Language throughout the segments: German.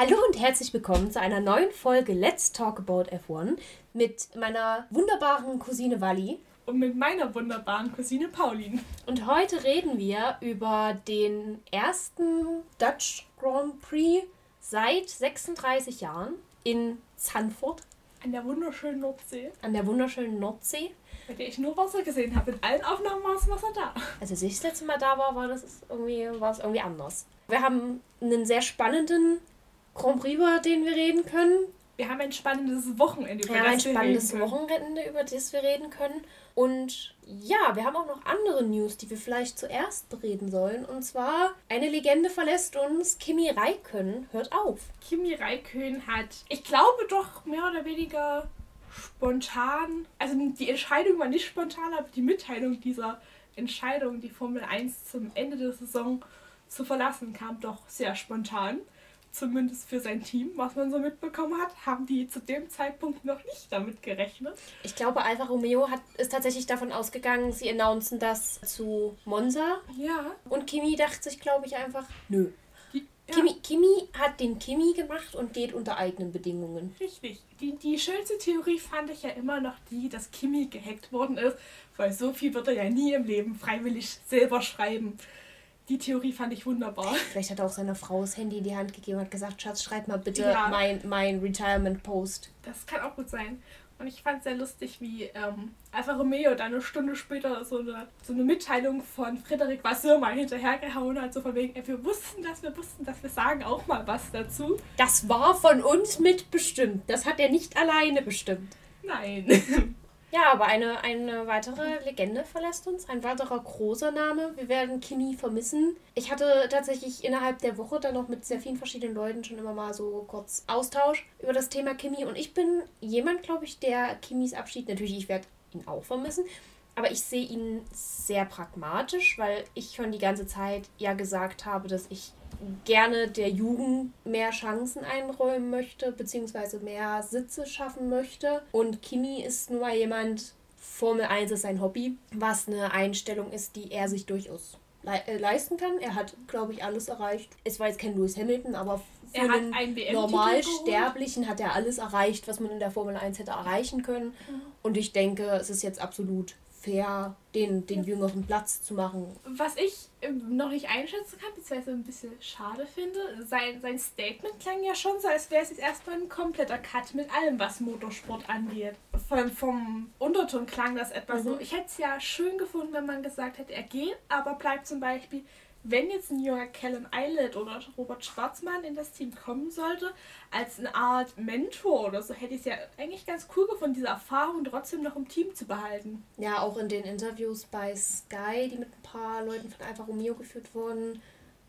Hallo und herzlich willkommen zu einer neuen Folge Let's Talk About F1 mit meiner wunderbaren Cousine Wally. Und mit meiner wunderbaren Cousine Pauline. Und heute reden wir über den ersten Dutch Grand Prix seit 36 Jahren in Zandvoort. An der wunderschönen Nordsee. An der wunderschönen Nordsee. Bei der ich nur Wasser gesehen habe. In allen Aufnahmen war das Wasser da. Also als ich das letzte Mal da war, war das irgendwie, war es irgendwie anders. Wir haben einen sehr spannenden Grand Prix, über den wir reden können. Wir haben ein spannendes Wochenende, über wir das wir reden können. ein spannendes Wochenende, über das wir reden können. Und ja, wir haben auch noch andere News, die wir vielleicht zuerst bereden sollen. Und zwar, eine Legende verlässt uns. Kimi Raikön hört auf. Kimi Raikön hat, ich glaube doch mehr oder weniger spontan, also die Entscheidung war nicht spontan, aber die Mitteilung dieser Entscheidung, die Formel 1 zum Ende der Saison zu verlassen, kam doch sehr spontan zumindest für sein Team, was man so mitbekommen hat, haben die zu dem Zeitpunkt noch nicht damit gerechnet. Ich glaube, Alfa Romeo hat, ist tatsächlich davon ausgegangen, sie announcen das zu Monza. Ja. Und Kimi dachte sich, glaube ich, einfach, nö. Die, ja. Kimi, Kimi hat den Kimi gemacht und geht unter eigenen Bedingungen. Richtig. Die, die schönste Theorie fand ich ja immer noch die, dass Kimi gehackt worden ist, weil so viel wird er ja nie im Leben freiwillig selber schreiben. Die Theorie fand ich wunderbar. Vielleicht hat er auch seiner Frau das Handy in die Hand gegeben und hat gesagt, Schatz, schreib mal bitte ja. mein, mein Retirement-Post. Das kann auch gut sein. Und ich fand es sehr lustig, wie ähm, Alfa Romeo dann eine Stunde später so eine, so eine Mitteilung von Frederik Vasseur mal hinterhergehauen hat, so von wegen, ey, wir wussten das, wir wussten das, wir sagen auch mal was dazu. Das war von uns mitbestimmt. Das hat er nicht alleine bestimmt. Nein. Ja, aber eine, eine weitere Legende verlässt uns, ein weiterer großer Name. Wir werden Kimi vermissen. Ich hatte tatsächlich innerhalb der Woche dann noch mit sehr vielen verschiedenen Leuten schon immer mal so kurz Austausch über das Thema Kimi. Und ich bin jemand, glaube ich, der Kimis Abschied, natürlich, ich werde ihn auch vermissen, aber ich sehe ihn sehr pragmatisch, weil ich schon die ganze Zeit ja gesagt habe, dass ich gerne der Jugend mehr Chancen einräumen möchte, beziehungsweise mehr Sitze schaffen möchte. Und Kimi ist nur jemand, Formel 1 ist sein Hobby, was eine Einstellung ist, die er sich durchaus le äh, leisten kann. Er hat, glaube ich, alles erreicht. Es war jetzt kein Lewis Hamilton, aber für einen, einen Normalsterblichen hat er alles erreicht, was man in der Formel 1 hätte erreichen können. Mhm. Und ich denke, es ist jetzt absolut fair, den, den jüngeren Platz zu machen. Was ich ähm, noch nicht einschätzen kann, beziehungsweise ein bisschen schade finde, sein, sein Statement klang ja schon so, als wäre es jetzt erstmal ein kompletter Cut mit allem, was Motorsport angeht. Vom, vom Unterton klang das etwas mhm. so. Ich hätte es ja schön gefunden, wenn man gesagt hätte, er geht, aber bleibt zum Beispiel wenn jetzt ein junger Callum Eilert oder Robert Schwarzmann in das Team kommen sollte, als eine Art Mentor oder so, hätte ich es ja eigentlich ganz cool gefunden, diese Erfahrung trotzdem noch im Team zu behalten. Ja, auch in den Interviews bei Sky, die mit ein paar Leuten von Alfa Romeo geführt wurden,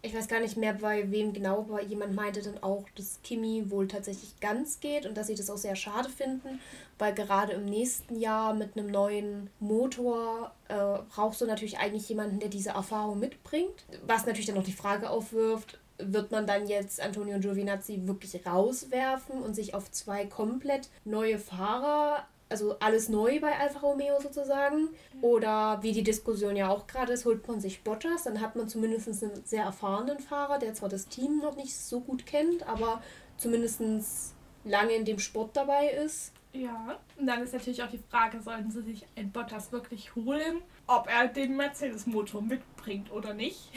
ich weiß gar nicht mehr bei wem genau, aber jemand meinte dann auch, dass Kimi wohl tatsächlich ganz geht und dass sie das auch sehr schade finden, weil gerade im nächsten Jahr mit einem neuen Motor äh, brauchst du natürlich eigentlich jemanden, der diese Erfahrung mitbringt. Was natürlich dann noch die Frage aufwirft, wird man dann jetzt Antonio Giovinazzi wirklich rauswerfen und sich auf zwei komplett neue Fahrer also alles neu bei Alfa Romeo sozusagen. Oder wie die Diskussion ja auch gerade ist, holt man sich Bottas, dann hat man zumindest einen sehr erfahrenen Fahrer, der zwar das Team noch nicht so gut kennt, aber zumindest lange in dem Sport dabei ist. Ja, und dann ist natürlich auch die Frage, sollten sie sich ein Bottas wirklich holen, ob er den Mercedes-Motor mitbringt oder nicht.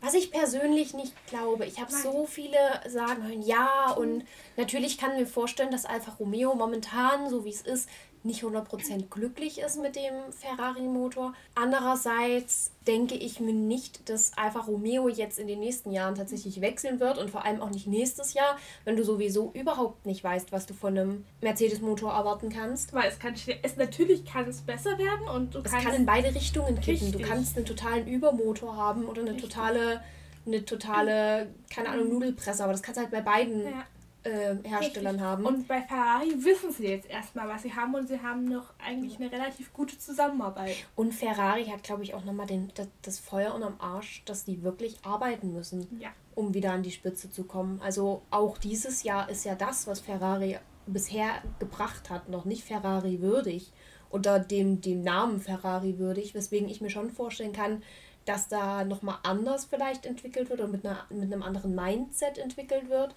Was ich persönlich nicht glaube. Ich habe so viele sagen hören, ja, und natürlich kann mir vorstellen, dass Alfa Romeo momentan, so wie es ist, nicht 100% glücklich ist mit dem Ferrari-Motor. Andererseits denke ich mir nicht, dass Alfa Romeo jetzt in den nächsten Jahren tatsächlich wechseln wird und vor allem auch nicht nächstes Jahr, wenn du sowieso überhaupt nicht weißt, was du von einem Mercedes-Motor erwarten kannst. Weil es kann es natürlich kann es besser werden und du es kann in beide Richtungen kippen. Richtig. Du kannst einen totalen Übermotor haben oder eine richtig. totale eine totale, keine Ahnung, Nudelpresse, aber das kannst du halt bei beiden ja äh, Herstellern Richtig. haben. Und bei Ferrari wissen sie jetzt erstmal, was sie haben und sie haben noch eigentlich eine relativ gute Zusammenarbeit. Und Ferrari hat, glaube ich, auch nochmal den, das, das Feuer unterm Arsch, dass die wirklich arbeiten müssen, ja. um wieder an die Spitze zu kommen. Also auch dieses Jahr ist ja das, was Ferrari bisher gebracht hat, noch nicht Ferrari würdig. Unter dem, dem Namen Ferrari würdig, weswegen ich mir schon vorstellen kann, dass da nochmal anders vielleicht entwickelt wird oder mit, einer, mit einem anderen Mindset entwickelt wird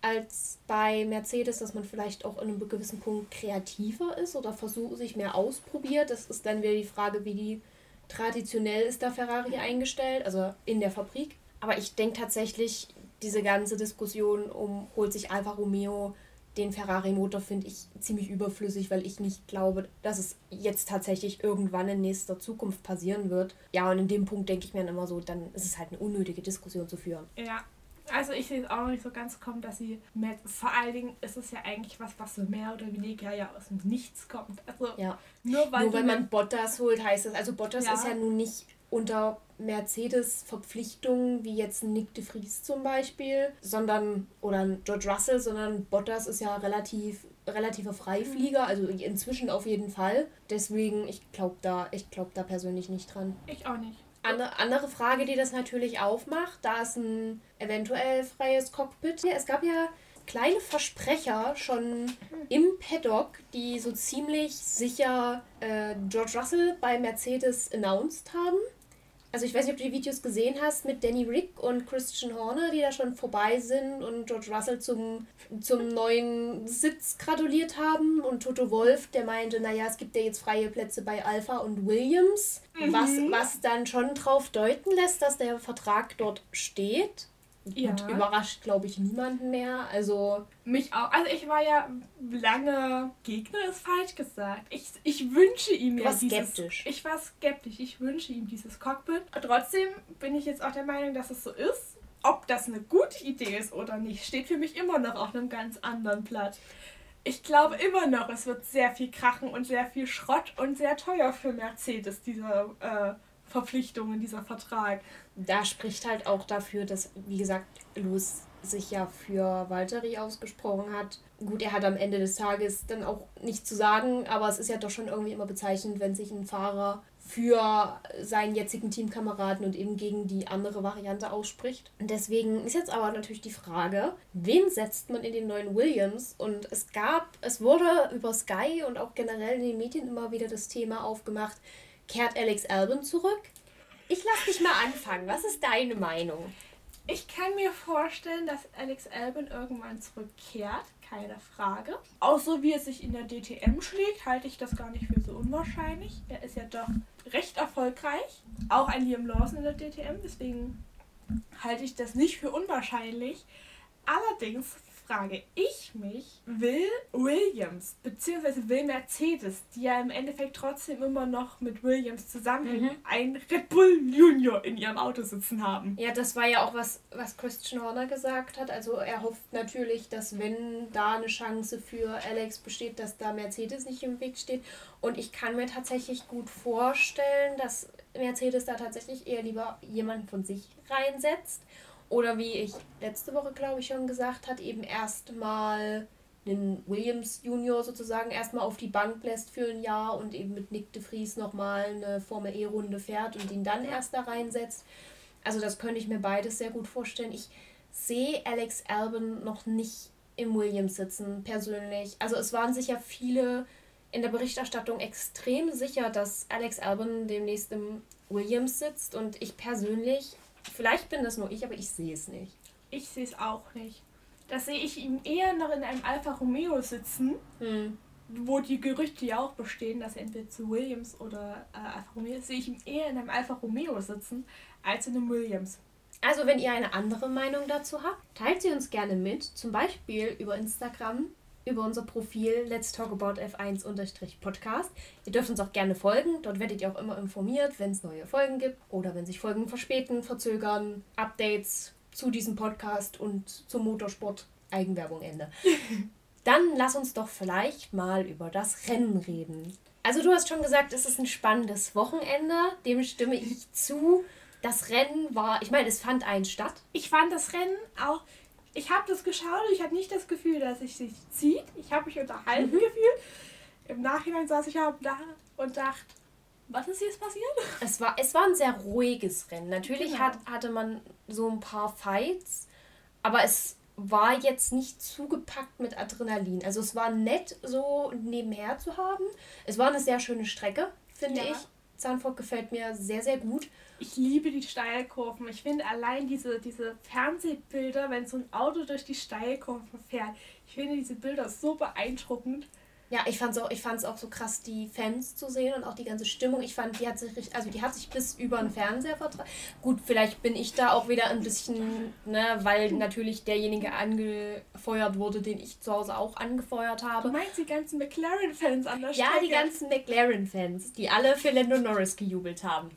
als bei Mercedes, dass man vielleicht auch in einem gewissen Punkt kreativer ist oder versucht, sich mehr ausprobiert. Das ist dann wieder die Frage, wie die traditionell ist da Ferrari eingestellt, also in der Fabrik. Aber ich denke tatsächlich, diese ganze Diskussion um, holt sich Alfa Romeo den Ferrari-Motor, finde ich ziemlich überflüssig, weil ich nicht glaube, dass es jetzt tatsächlich irgendwann in nächster Zukunft passieren wird. Ja, und in dem Punkt denke ich mir dann immer so, dann ist es halt eine unnötige Diskussion zu führen. Ja, also ich sehe es auch nicht so ganz kommen, dass sie mehr, vor allen Dingen ist es ja eigentlich was, was so mehr oder weniger ja aus dem Nichts kommt. Also ja. nur weil, nur weil man Bottas holt, heißt es, also Bottas ja. ist ja nun nicht unter Mercedes Verpflichtungen wie jetzt Nick de Vries zum Beispiel, sondern oder George Russell, sondern Bottas ist ja relativ relativer Freiflieger, also inzwischen auf jeden Fall. Deswegen, ich glaube da, ich glaube da persönlich nicht dran. Ich auch nicht. Andere, andere Frage, die das natürlich aufmacht, da ist ein eventuell freies Cockpit. Es gab ja kleine Versprecher schon im Paddock, die so ziemlich sicher äh, George Russell bei Mercedes announced haben. Also ich weiß nicht, ob du die Videos gesehen hast mit Danny Rick und Christian Horner, die da schon vorbei sind und George Russell zum, zum neuen Sitz gratuliert haben und Toto Wolf, der meinte, naja, es gibt ja jetzt freie Plätze bei Alpha und Williams, mhm. was, was dann schon drauf deuten lässt, dass der Vertrag dort steht. Ja. Und überrascht, glaube ich, niemanden mehr. Also. Mich auch. Also ich war ja lange Gegner, ist falsch gesagt. Ich, ich wünsche ihm ja dieses. Skeptisch. Ich war skeptisch. Ich wünsche ihm dieses Cockpit. Trotzdem bin ich jetzt auch der Meinung, dass es so ist. Ob das eine gute Idee ist oder nicht, steht für mich immer noch auf einem ganz anderen Blatt. Ich glaube immer noch, es wird sehr viel krachen und sehr viel Schrott und sehr teuer für Mercedes, diese äh, Verpflichtungen, dieser Vertrag da spricht halt auch dafür, dass, wie gesagt, Lewis sich ja für Valtteri ausgesprochen hat. Gut, er hat am Ende des Tages dann auch nichts zu sagen, aber es ist ja doch schon irgendwie immer bezeichnend, wenn sich ein Fahrer für seinen jetzigen Teamkameraden und eben gegen die andere Variante ausspricht. Deswegen ist jetzt aber natürlich die Frage, wen setzt man in den neuen Williams? Und es gab, es wurde über Sky und auch generell in den Medien immer wieder das Thema aufgemacht, kehrt Alex Albon zurück? Ich lass dich mal anfangen. Was ist deine Meinung? Ich kann mir vorstellen, dass Alex Albin irgendwann zurückkehrt, keine Frage. Auch so wie er sich in der DTM schlägt, halte ich das gar nicht für so unwahrscheinlich. Er ist ja doch recht erfolgreich. Auch ein Liam Lawson in der DTM, deswegen halte ich das nicht für unwahrscheinlich. Allerdings frage ich mich, will Williams bzw. will Mercedes, die ja im Endeffekt trotzdem immer noch mit Williams zusammenhängen, mhm. ein Red Bull Junior in ihrem Auto sitzen haben? Ja, das war ja auch was, was Christian Horner gesagt hat. Also er hofft natürlich, dass wenn da eine Chance für Alex besteht, dass da Mercedes nicht im Weg steht. Und ich kann mir tatsächlich gut vorstellen, dass Mercedes da tatsächlich eher lieber jemanden von sich reinsetzt oder wie ich letzte Woche, glaube ich, schon gesagt hat, eben erstmal einen Williams Junior sozusagen erstmal auf die Bank lässt für ein Jahr und eben mit Nick de Vries nochmal eine Formel E-Runde fährt und ihn dann erst da reinsetzt. Also das könnte ich mir beides sehr gut vorstellen. Ich sehe Alex Albon noch nicht im Williams sitzen, persönlich. Also es waren sicher viele in der Berichterstattung extrem sicher, dass Alex Albon demnächst im Williams sitzt und ich persönlich Vielleicht bin das nur ich, aber ich sehe es nicht. Ich sehe es auch nicht. Da sehe ich ihn eher noch in einem Alfa Romeo sitzen, hm. wo die Gerüchte ja auch bestehen, dass er entweder zu Williams oder äh, Alfa Romeo ist, sehe ich ihn eher in einem Alfa Romeo sitzen, als in einem Williams. Also, wenn ihr eine andere Meinung dazu habt, teilt sie uns gerne mit, zum Beispiel über Instagram über unser Profil Let's Talk About F1-Podcast. Ihr dürft uns auch gerne folgen. Dort werdet ihr auch immer informiert, wenn es neue Folgen gibt oder wenn sich Folgen verspäten, verzögern, Updates zu diesem Podcast und zum Motorsport. Eigenwerbung Ende. Dann lass uns doch vielleicht mal über das Rennen reden. Also du hast schon gesagt, es ist ein spannendes Wochenende. Dem stimme ich zu. Das Rennen war, ich meine, es fand eins statt. Ich fand das Rennen auch ich habe das geschaut und ich hatte nicht das Gefühl, dass es sich zieht. Ich habe mich unterhalten mhm. gefühlt. Im Nachhinein saß ich aber da und dachte, was ist jetzt passiert? Es war, es war ein sehr ruhiges Rennen. Natürlich genau. hat, hatte man so ein paar Fights, aber es war jetzt nicht zugepackt mit Adrenalin. Also es war nett, so nebenher zu haben. Es war eine sehr schöne Strecke, finde ja. ich. Zandvoort gefällt mir sehr, sehr gut. Ich liebe die Steilkurven. Ich finde allein diese, diese Fernsehbilder, wenn so ein Auto durch die Steilkurven fährt, ich finde diese Bilder so beeindruckend. Ja, ich fand's auch, auch so krass, die Fans zu sehen und auch die ganze Stimmung. Ich fand, die hat sich also die hat sich bis über den Fernseher vertragen. Gut, vielleicht bin ich da auch wieder ein bisschen, ne, weil natürlich derjenige angefeuert wurde, den ich zu Hause auch angefeuert habe. Du meinst die ganzen McLaren-Fans an der Strecke? Ja, die ganzen McLaren-Fans, die alle für Lando Norris gejubelt haben.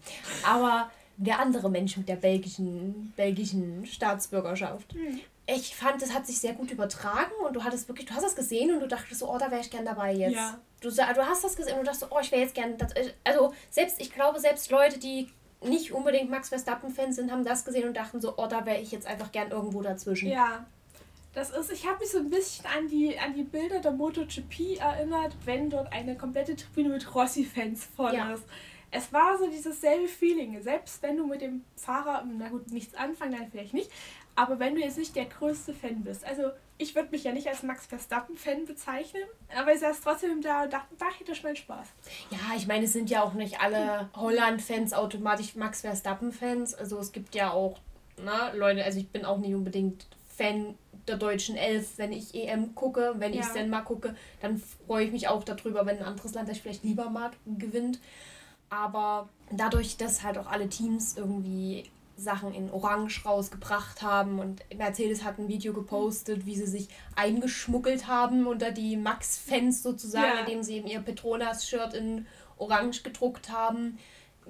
Aber der andere Mensch mit der belgischen, belgischen Staatsbürgerschaft. Hm ich fand, es hat sich sehr gut übertragen und du hattest wirklich, du hast das gesehen und du dachtest so, oh, da wäre ich gern dabei jetzt. Ja. Du, du hast das gesehen und du dachtest so, oh, ich wäre jetzt gern. Das, also selbst, ich glaube, selbst Leute, die nicht unbedingt Max Verstappen-Fans sind, haben das gesehen und dachten so, oh, da wäre ich jetzt einfach gern irgendwo dazwischen. Ja. Das ist, ich habe mich so ein bisschen an die, an die Bilder der MotoGP erinnert, wenn dort eine komplette Tribüne mit Rossi-Fans voll ja. ist. Es war so dieses selbe Feeling. Selbst wenn du mit dem Fahrer, na gut, nichts anfangen, dann vielleicht nicht, aber wenn du jetzt nicht der größte Fan bist, also ich würde mich ja nicht als Max Verstappen-Fan bezeichnen, aber ich saß trotzdem da und dachte, da hätte ich meinen Spaß. Ja, ich meine, es sind ja auch nicht alle Holland-Fans automatisch Max Verstappen-Fans. Also es gibt ja auch, na, Leute, also ich bin auch nicht unbedingt Fan der deutschen Elf, wenn ich EM gucke. Wenn ja. ich es mal gucke, dann freue ich mich auch darüber, wenn ein anderes Land, das ich vielleicht lieber mag, gewinnt. Aber dadurch, dass halt auch alle Teams irgendwie Sachen in Orange rausgebracht haben und Mercedes hat ein Video gepostet, wie sie sich eingeschmuggelt haben unter die Max-Fans sozusagen, ja. indem sie eben ihr Petronas-Shirt in Orange gedruckt haben,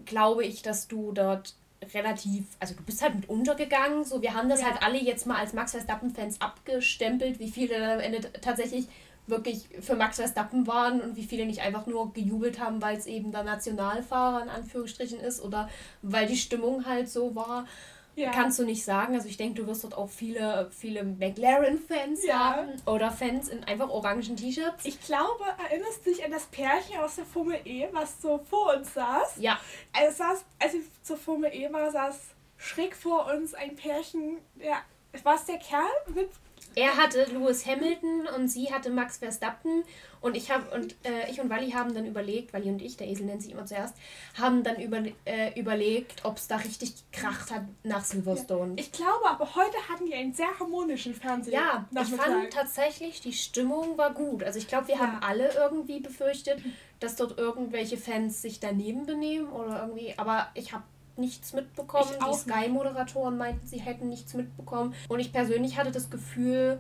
glaube ich, dass du dort relativ, also du bist halt mit untergegangen, so wir haben das ja. halt alle jetzt mal als Max Verstappen-Fans abgestempelt, wie viele dann am Ende tatsächlich wirklich für Max Verstappen waren und wie viele nicht einfach nur gejubelt haben, weil es eben der Nationalfahrer in Anführungsstrichen ist oder weil die Stimmung halt so war. Ja. Kannst du nicht sagen. Also ich denke, du wirst dort auch viele, viele McLaren-Fans ja. haben oder Fans in einfach orangen T-Shirts. Ich glaube, erinnerst du dich an das Pärchen aus der Formel E, was so vor uns saß? Ja. Also saß, als ich zur Formel E war, saß schräg vor uns ein Pärchen, ja, war es der Kerl mit er hatte Lewis Hamilton und sie hatte Max Verstappen und ich habe und äh, ich und Wally haben dann überlegt, Wally und ich, der Esel nennt sich immer zuerst, haben dann über, äh, überlegt, ob es da richtig gekracht hat nach Silverstone. Ja. Ich glaube, aber heute hatten die einen sehr harmonischen Fernseher. Ja, ich fand tatsächlich, die Stimmung war gut. Also ich glaube, wir ja. haben alle irgendwie befürchtet, dass dort irgendwelche Fans sich daneben benehmen oder irgendwie, aber ich habe nichts mitbekommen. Die Sky-Moderatoren meinten, sie hätten nichts mitbekommen. Und ich persönlich hatte das Gefühl,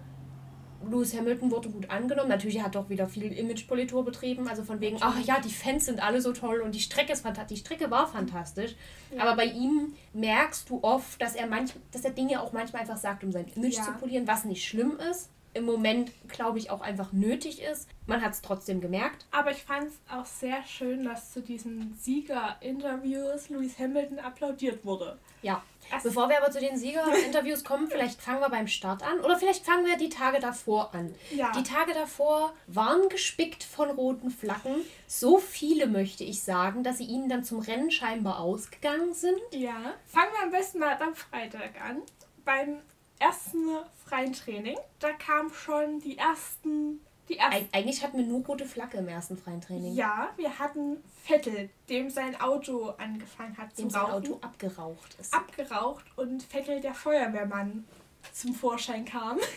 Lewis Hamilton wurde gut angenommen. Natürlich hat er auch wieder viel Imagepolitur betrieben. Also von wegen, ach ja, die Fans sind alle so toll und die Strecke ist fantastisch. Die Strecke war fantastisch. Ja. Aber bei ihm merkst du oft, dass er manch, dass er Dinge auch manchmal einfach sagt, um sein Image ja. zu polieren, was nicht schlimm ist im Moment, glaube ich, auch einfach nötig ist. Man hat es trotzdem gemerkt. Aber ich fand es auch sehr schön, dass zu diesen Sieger-Interviews Lewis Hamilton applaudiert wurde. Ja. Also Bevor wir aber zu den Sieger-Interviews kommen, vielleicht fangen wir beim Start an. Oder vielleicht fangen wir die Tage davor an. Ja. Die Tage davor waren gespickt von roten Flaggen. So viele, möchte ich sagen, dass sie ihnen dann zum Rennen scheinbar ausgegangen sind. Ja. Fangen wir am besten mal am Freitag an. Beim ersten freien Training, da kamen schon die ersten. Die ersten Eigentlich hatten wir nur rote Flagge im ersten freien Training. Ja, wir hatten Vettel, dem sein Auto angefangen hat dem zu rauchen. Sein Auto abgeraucht ist. Abgeraucht und Vettel, der Feuerwehrmann, zum Vorschein kam.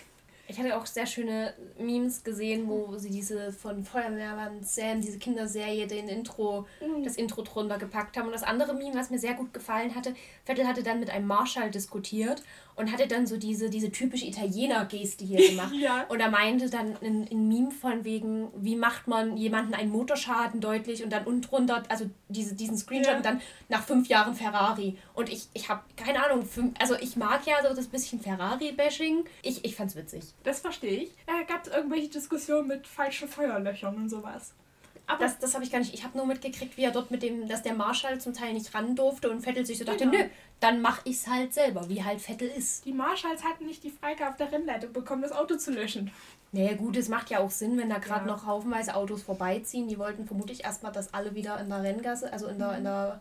Ich hatte auch sehr schöne Memes gesehen, wo sie diese von Feuerwehrmann Sam, diese Kinderserie, den Intro, mhm. das Intro drunter gepackt haben. Und das andere Meme, was mir sehr gut gefallen hatte, Vettel hatte dann mit einem Marschall diskutiert und hatte dann so diese, diese typische Italiener-Geste hier gemacht. ja. Und er meinte dann in, in Meme von wegen, wie macht man jemanden einen Motorschaden deutlich und dann unten drunter, also diese, diesen Screenshot ja. und dann nach fünf Jahren Ferrari. Und ich, ich habe keine Ahnung, fünf, also ich mag ja so das bisschen Ferrari-Bashing. Ich, ich fand's witzig. Das verstehe ich. Da gab es irgendwelche Diskussionen mit falschen Feuerlöchern und sowas. Aber das, das habe ich gar nicht. Ich habe nur mitgekriegt, wie er dort mit dem, dass der Marschall zum Teil nicht ran durfte und Vettel sich so dachte, genau. nö, dann mache ich es halt selber, wie halt Vettel ist. Die Marschalls hatten nicht die Freigabe auf der Rennleitung bekommen, das Auto zu löschen. Naja gut, es macht ja auch Sinn, wenn da gerade ja. noch haufenweise Autos vorbeiziehen. Die wollten vermutlich erstmal, dass alle wieder in der Renngasse, also in der, mhm. in der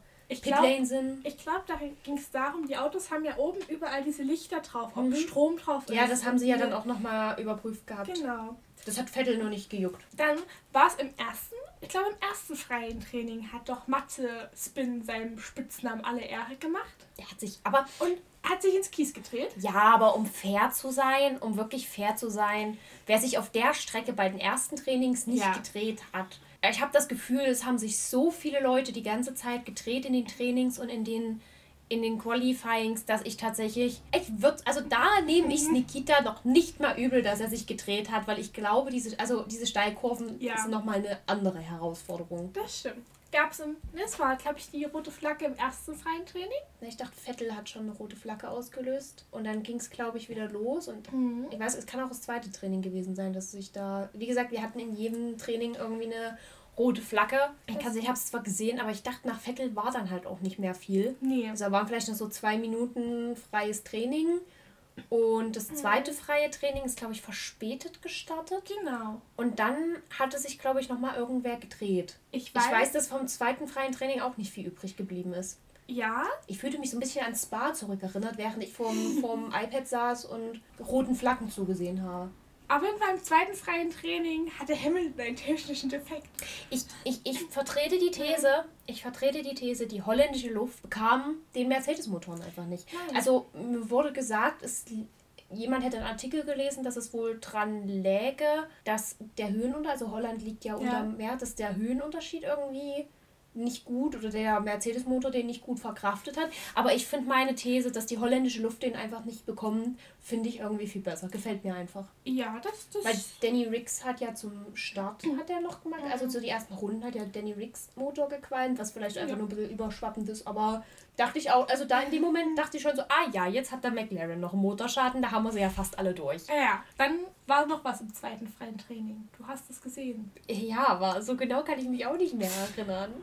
Ich glaube, glaub, da ging es darum, die Autos haben ja oben überall diese Lichter drauf, ob mhm. Strom drauf ist. Ja, das haben sie ja dann auch nochmal überprüft gehabt. Genau. Das hat Vettel nur nicht gejuckt. Dann war es im ersten, ich glaube im ersten freien Training hat doch Matze Spin seinem Spitznamen alle Ehre gemacht. Der hat sich aber... Und hat sich ins Kies gedreht? Ja, aber um fair zu sein, um wirklich fair zu sein, wer sich auf der Strecke bei den ersten Trainings nicht ja. gedreht hat, ich habe das Gefühl, es haben sich so viele Leute die ganze Zeit gedreht in den Trainings und in den in den Qualifyings, dass ich tatsächlich, ich würde, also da nehme ich mhm. Nikita noch nicht mal übel, dass er sich gedreht hat, weil ich glaube, diese, also diese Steilkurven ja. sind nochmal eine andere Herausforderung. Das stimmt. Gab es im, ne, es war, glaube ich, die rote Flagge im ersten freien Training? Ich dachte, Vettel hat schon eine rote Flagge ausgelöst und dann ging es, glaube ich, wieder los und mhm. ich weiß, es kann auch das zweite Training gewesen sein, dass sich da, wie gesagt, wir hatten in jedem Training irgendwie eine rote Flagge. Ich, ich habe es zwar gesehen, aber ich dachte, nach Vettel war dann halt auch nicht mehr viel. Nee. Also da waren vielleicht noch so zwei Minuten freies Training. Und das zweite freie Training ist, glaube ich, verspätet gestartet. Genau. Und dann hatte sich, glaube ich, nochmal irgendwer gedreht. Ich weiß, ich weiß, dass vom zweiten freien Training auch nicht viel übrig geblieben ist. Ja? Ich fühlte mich so ein bisschen an Spa zurückerinnert, während ich vorm, vorm iPad saß und roten Flaggen zugesehen habe. Aber beim zweiten freien Training hatte Hamilton einen technischen Defekt. Ich, ich, ich vertrete die These, ich vertrete die These, die holländische Luft bekam den Mercedes-Motoren einfach nicht. Nein. Also mir wurde gesagt, es jemand hätte einen Artikel gelesen, dass es wohl dran läge, dass der Höhenunterschied, also Holland liegt ja, ja. unter Meer, dass der Höhenunterschied irgendwie nicht gut oder der Mercedes-Motor den nicht gut verkraftet hat. Aber ich finde meine These, dass die holländische Luft den einfach nicht bekommen, finde ich irgendwie viel besser. Gefällt mir einfach. Ja, das, das Weil Danny Riggs hat ja zum Start hat er noch gemacht, also zu den ersten Runden hat ja Danny Riggs Motor gequalmt, was vielleicht einfach ja. nur ein bisschen überschwappend ist, aber dachte ich auch, also da in dem Moment dachte ich schon so, ah ja, jetzt hat der McLaren noch einen Motorschaden, da haben wir sie ja fast alle durch. Ja, ja. dann war noch was im zweiten freien Training. Du hast es gesehen. Ja, aber so genau kann ich mich auch nicht mehr erinnern.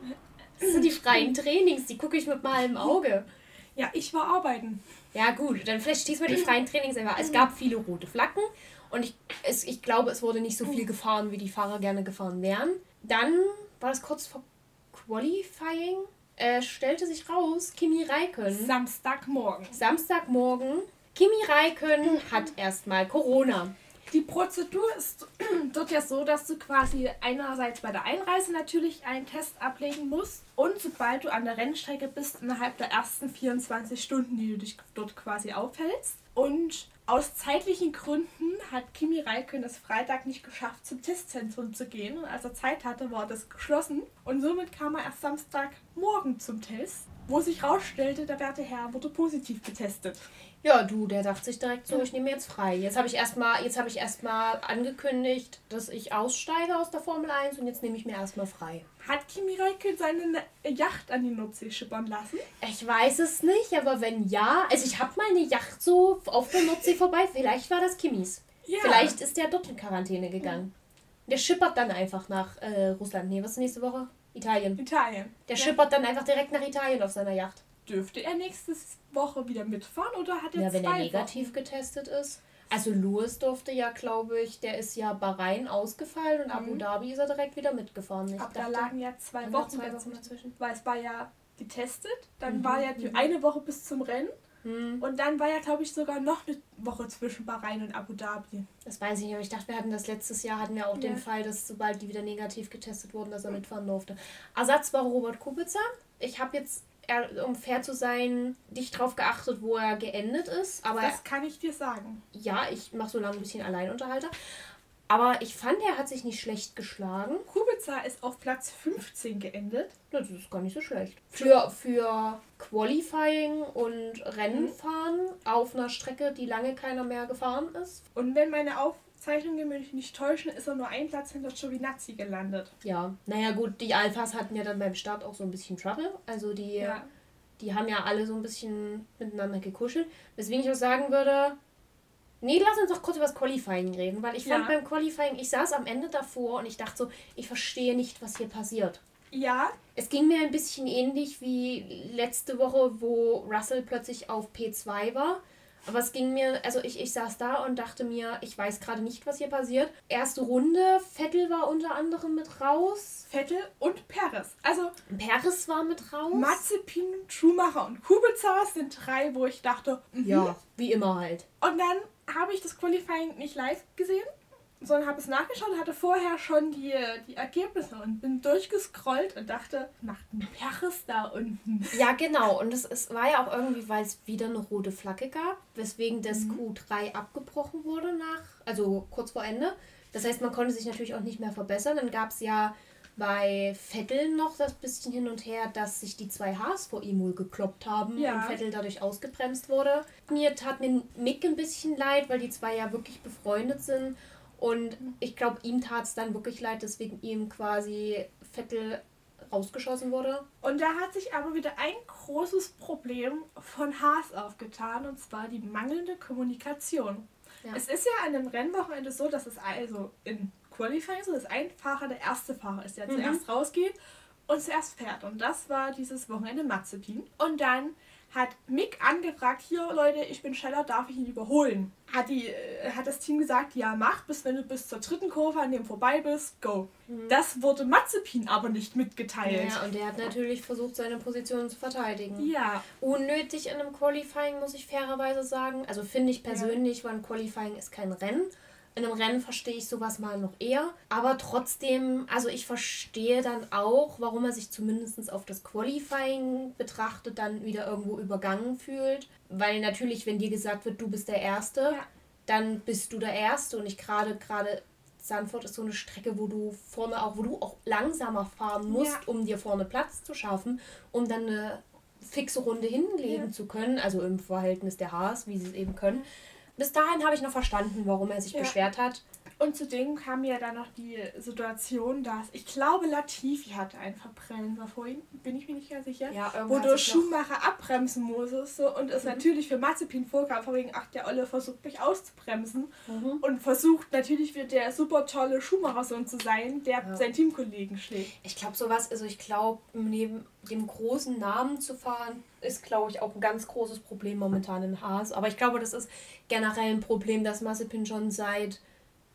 Das sind die freien Trainings, die gucke ich mit meinem Auge. Ja, ich war arbeiten. Ja, gut, dann vielleicht stieß mal die freien Trainings einfach. Es gab viele rote Flaggen und ich, es, ich glaube, es wurde nicht so viel gefahren, wie die Fahrer gerne gefahren wären. Dann war das kurz vor Qualifying. Äh, stellte sich raus, Kimi Räikkönen. Samstagmorgen. Samstagmorgen. Kimi Räikkönen hat erstmal Corona. Die Prozedur ist dort ja so, dass du quasi einerseits bei der Einreise natürlich einen Test ablegen musst und sobald du an der Rennstrecke bist, innerhalb der ersten 24 Stunden, die du dich dort quasi aufhältst. Und aus zeitlichen Gründen hat Kimi Räikkönen es Freitag nicht geschafft, zum Testzentrum zu gehen. Und als er Zeit hatte, war das geschlossen. Und somit kam er erst Samstagmorgen zum Test, wo sich herausstellte, der werte Herr wurde positiv getestet. Ja, du, der dachte sich direkt so, ich nehme jetzt frei. Jetzt habe ich erstmal, jetzt habe ich erstmal angekündigt, dass ich aussteige aus der Formel 1 und jetzt nehme ich mir erstmal frei. Hat Kimi Räikkönen seine Yacht an die Nordsee schippern lassen? Ich weiß es nicht, aber wenn ja, also ich habe mal eine Yacht so auf der Nordsee vorbei, vielleicht war das Kimis. Ja. Vielleicht ist der dort in Quarantäne gegangen. Der schippert dann einfach nach äh, Russland. Nee, was ist nächste Woche? Italien. Italien. Der ja. schippert dann einfach direkt nach Italien auf seiner Yacht. Dürfte er nächste Woche wieder mitfahren oder hat er Ja, wenn er negativ Wochen? getestet ist. Also Louis durfte ja, glaube ich, der ist ja Bahrain ausgefallen und mhm. Abu Dhabi ist er direkt wieder mitgefahren. Ich Aber dachte, da lagen ja zwei Wochen, zwei Wochen dazwischen. Weil es war ja getestet, dann mhm. war ja die eine Woche bis zum Rennen mhm. und dann war ja, glaube ich, sogar noch eine Woche zwischen Bahrain und Abu Dhabi. Das weiß ich nicht, aber ich dachte, wir hatten das letztes Jahr, hatten wir auch ja. den Fall, dass sobald die wieder negativ getestet wurden, dass er mitfahren durfte. Ersatz war Robert Kubica. Ich habe jetzt er, um fair zu sein, nicht drauf geachtet, wo er geendet ist. Aber das kann ich dir sagen. Ja, ich mache so lange ein bisschen Alleinunterhalter. Aber ich fand, er hat sich nicht schlecht geschlagen. Kubica ist auf Platz 15 geendet. Das ist gar nicht so schlecht. Für, für Qualifying und Rennenfahren mhm. auf einer Strecke, die lange keiner mehr gefahren ist. Und wenn meine Auf Zeichnungen mich nicht täuschen, ist er nur ein Platz hinter Giovinazzi gelandet. Ja, naja gut, die Alphas hatten ja dann beim Start auch so ein bisschen Trouble. Also die, ja. die haben ja alle so ein bisschen miteinander gekuschelt. Weswegen ich auch sagen würde, nee, lass uns doch kurz über das Qualifying reden, weil ich ja. fand beim Qualifying, ich saß am Ende davor und ich dachte so, ich verstehe nicht, was hier passiert. Ja. Es ging mir ein bisschen ähnlich wie letzte Woche, wo Russell plötzlich auf P2 war Aber es ging mir, also ich, ich saß da und dachte mir, ich weiß gerade nicht, was hier passiert. Erste Runde, Vettel war unter anderem mit raus. Vettel und Perez. Also Perez war mit raus. Mazepin, Schumacher und Kubica sind drei, wo ich dachte, mhm. ja, wie immer halt. Und dann habe ich das Qualifying nicht live gesehen, sondern habe es nachgeschaut und hatte vorher schon die, die Ergebnisse und bin durchgescrollt und dachte, macht ein Perez da unten. Ja, genau. Und es, es war ja auch irgendwie, weil es wieder eine rote Flagge gab, weswegen das Mhm. Q3 abgebrochen wurde nach, also kurz vor Ende. Das heißt, man konnte sich natürlich auch nicht mehr verbessern. Dann gab es ja bei Vettel noch das bisschen hin und her, dass sich die zwei Haas vor ihm wohl gekloppt haben Ja. und Vettel dadurch ausgebremst wurde. Mir tat mir Mick ein bisschen leid, weil die zwei ja wirklich befreundet sind. Und ich glaube, ihm tat es dann wirklich leid, deswegen ihm quasi Vettel rausgeschossen wurde. Und da hat sich aber wieder ein großes Problem von Haas aufgetan, und zwar die mangelnde Kommunikation. Ja. Es ist ja an einem Rennwochenende so, dass es also in Qualifying so, dass ein Fahrer der erste Fahrer ist, der Mhm. zuerst rausgeht und zuerst fährt. Und das war dieses Wochenende Mazepin. Und dann hat Mick angefragt, hier Leute, ich bin schneller, darf ich ihn überholen? Hat, die, äh, hat das Team gesagt, ja mach, bis wenn du bis zur dritten Kurve an dem vorbei bist, go. Das wurde Mazepin aber nicht mitgeteilt. Mhm. Ja, und er hat natürlich versucht, seine Position zu verteidigen. Ja, Unnötig in einem Qualifying, muss ich fairerweise sagen. Also finde ich persönlich, weil ein Qualifying ist kein Rennen. In einem Rennen verstehe ich sowas mal noch eher. Aber trotzdem, also ich verstehe dann auch, warum er sich zumindest auf das Qualifying betrachtet, dann wieder irgendwo übergangen fühlt. Weil natürlich, wenn dir gesagt wird, du bist der Erste, Ja. dann bist du der Erste. Und ich gerade, gerade Sanford ist so eine Strecke, wo du vorne auch, wo du auch langsamer fahren musst, Ja. um dir vorne Platz zu schaffen, um dann eine fixe Runde hinlegen Ja. zu können, also im Verhältnis der Haas, wie sie es eben können. Bis dahin habe ich noch verstanden, warum er sich Ja. beschwert hat. Und zudem kam ja dann noch die Situation, dass ich glaube, Latifi hatte einen Verbrenner vorhin, bin ich mir nicht ganz sicher. Ja, du Schumacher abbremsen musstest so, und es natürlich für Mazepin vorkam, von wegen, ach, der Olle versucht mich auszubremsen Mhm. und versucht natürlich wieder der super tolle Schumacher-Sohn zu sein, der Ja. seinen Teamkollegen schlägt. Ich glaube sowas, also ich glaube, neben dem großen Namen zu fahren, ist, glaube ich, auch ein ganz großes Problem momentan in Haas. Aber ich glaube, das ist generell ein Problem, das Mazepin schon seit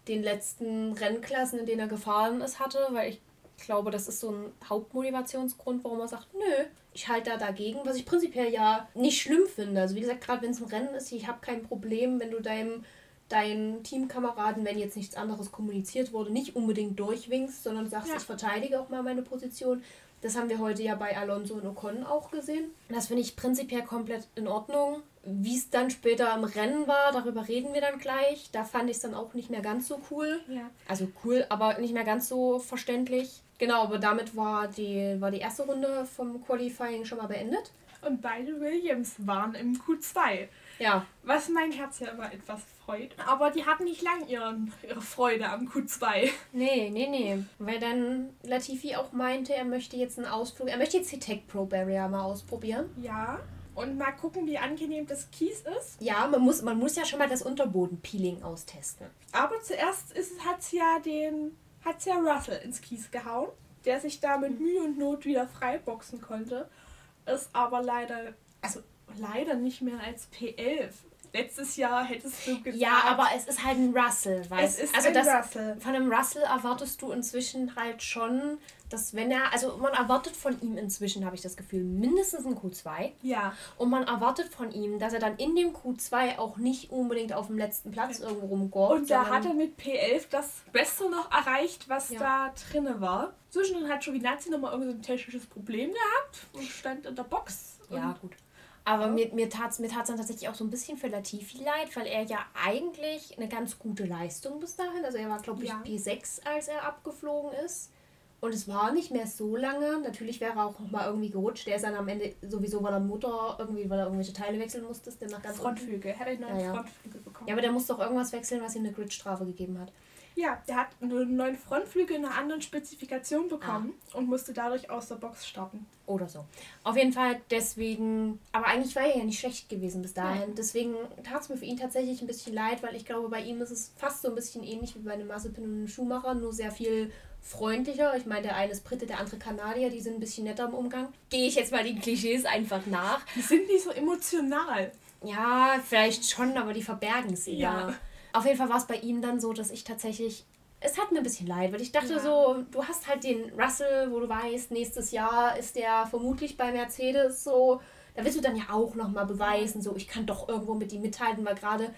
den letzten Rennklassen, in denen er gefahren ist, hatte, weil ich glaube, das ist so ein Hauptmotivationsgrund, warum er sagt, nö, ich halte da dagegen, was ich prinzipiell ja nicht schlimm finde. Also wie gesagt, gerade wenn es ein Rennen ist, ich habe kein Problem, wenn du deinem deinen Teamkameraden, wenn jetzt nichts anderes kommuniziert wurde, nicht unbedingt durchwinkst, sondern sagst, Ja. ich verteidige auch mal meine Position. Das haben wir heute ja bei Alonso und Ocon auch gesehen. Das finde ich prinzipiell komplett in Ordnung. Wie es dann später im Rennen war, darüber reden wir dann gleich. Da fand ich es dann auch nicht mehr ganz so cool. Ja. Also cool, aber nicht mehr ganz so verständlich. Genau, aber damit war die, war die erste Runde vom Qualifying schon mal beendet. Und beide Williams waren im Q2. Ja, Was mein Herz ja immer etwas freut. Aber die hatten nicht lang ihren, ihre Freude am Q2. nee, nee, nee. Weil dann Latifi auch meinte, er möchte jetzt einen Ausflug, er möchte jetzt die Tech Pro Barrier mal ausprobieren. Ja. Und mal gucken, wie angenehm das Kies ist. Ja, man muss, man muss ja schon mal das Unterbodenpeeling austesten. Aber zuerst hat es ja den hat's ja Russell ins Kies gehauen, der sich da mit Mühe und Not wieder freiboxen konnte. Ist aber leider, also leider nicht mehr als P11. Letztes Jahr hättest du gesagt. Ja, aber es ist halt ein Russell, weißt es ist Also ein das, Russell. von einem Russell erwartest du inzwischen halt schon, dass wenn er, also man erwartet von ihm inzwischen, habe ich das Gefühl, mindestens ein Q2. Ja, Und man erwartet von ihm, dass er dann in dem Q2 auch nicht unbedingt auf dem letzten Platz irgendwo rumgurkt. und da hat er mit P11 das Beste noch erreicht, was Ja. da drinne war. Zwischendrin hat Giovinazzi nochmal irgend so ein technisches Problem gehabt und stand in der Box. Ja, gut. Aber mir, mir tat es mir tat's dann tatsächlich auch so ein bisschen für Latifi leid, weil er ja eigentlich eine ganz gute Leistung bis dahin. Also er war, glaube ich, Ja. P6, als er abgeflogen ist. Und es war nicht mehr so lange. Natürlich wäre er auch noch mal irgendwie gerutscht. Der ist dann am Ende sowieso, weil er Motor irgendwie, weil er irgendwelche Teile wechseln musste, ist der nach ganz. Frontflügel. Hätte ich neuen Ja, ja. Frontflügel bekommen. Ja, aber der musste auch irgendwas wechseln, was ihm eine Gridstrafe gegeben hat. Ja, der hat einen neuen Frontflügel in einer anderen Spezifikation bekommen Ah. und musste dadurch aus der Box starten. Oder so. Auf jeden Fall deswegen, aber eigentlich war er ja nicht schlecht gewesen bis dahin. Nein. Deswegen tat es mir für ihn tatsächlich ein bisschen leid, weil ich glaube, bei ihm ist es fast so ein bisschen ähnlich wie bei einem Mazepin und einem Schumacher, nur sehr viel freundlicher. Ich meine, der eine ist Brite, der andere Kanadier, die sind ein bisschen netter im Umgang. Gehe ich jetzt mal den Klischees einfach nach. Die sind nicht so emotional. Ja, vielleicht schon, aber die verbergen sie ja. Ja. Auf jeden Fall war es bei ihm dann so, dass ich tatsächlich. Es hat mir ein bisschen leid, weil ich dachte Ja. so, du hast halt den Russell, wo du weißt, nächstes Jahr ist der vermutlich bei Mercedes so. Da willst du dann ja auch nochmal beweisen, so ich kann doch irgendwo mit ihm mithalten, weil gerade,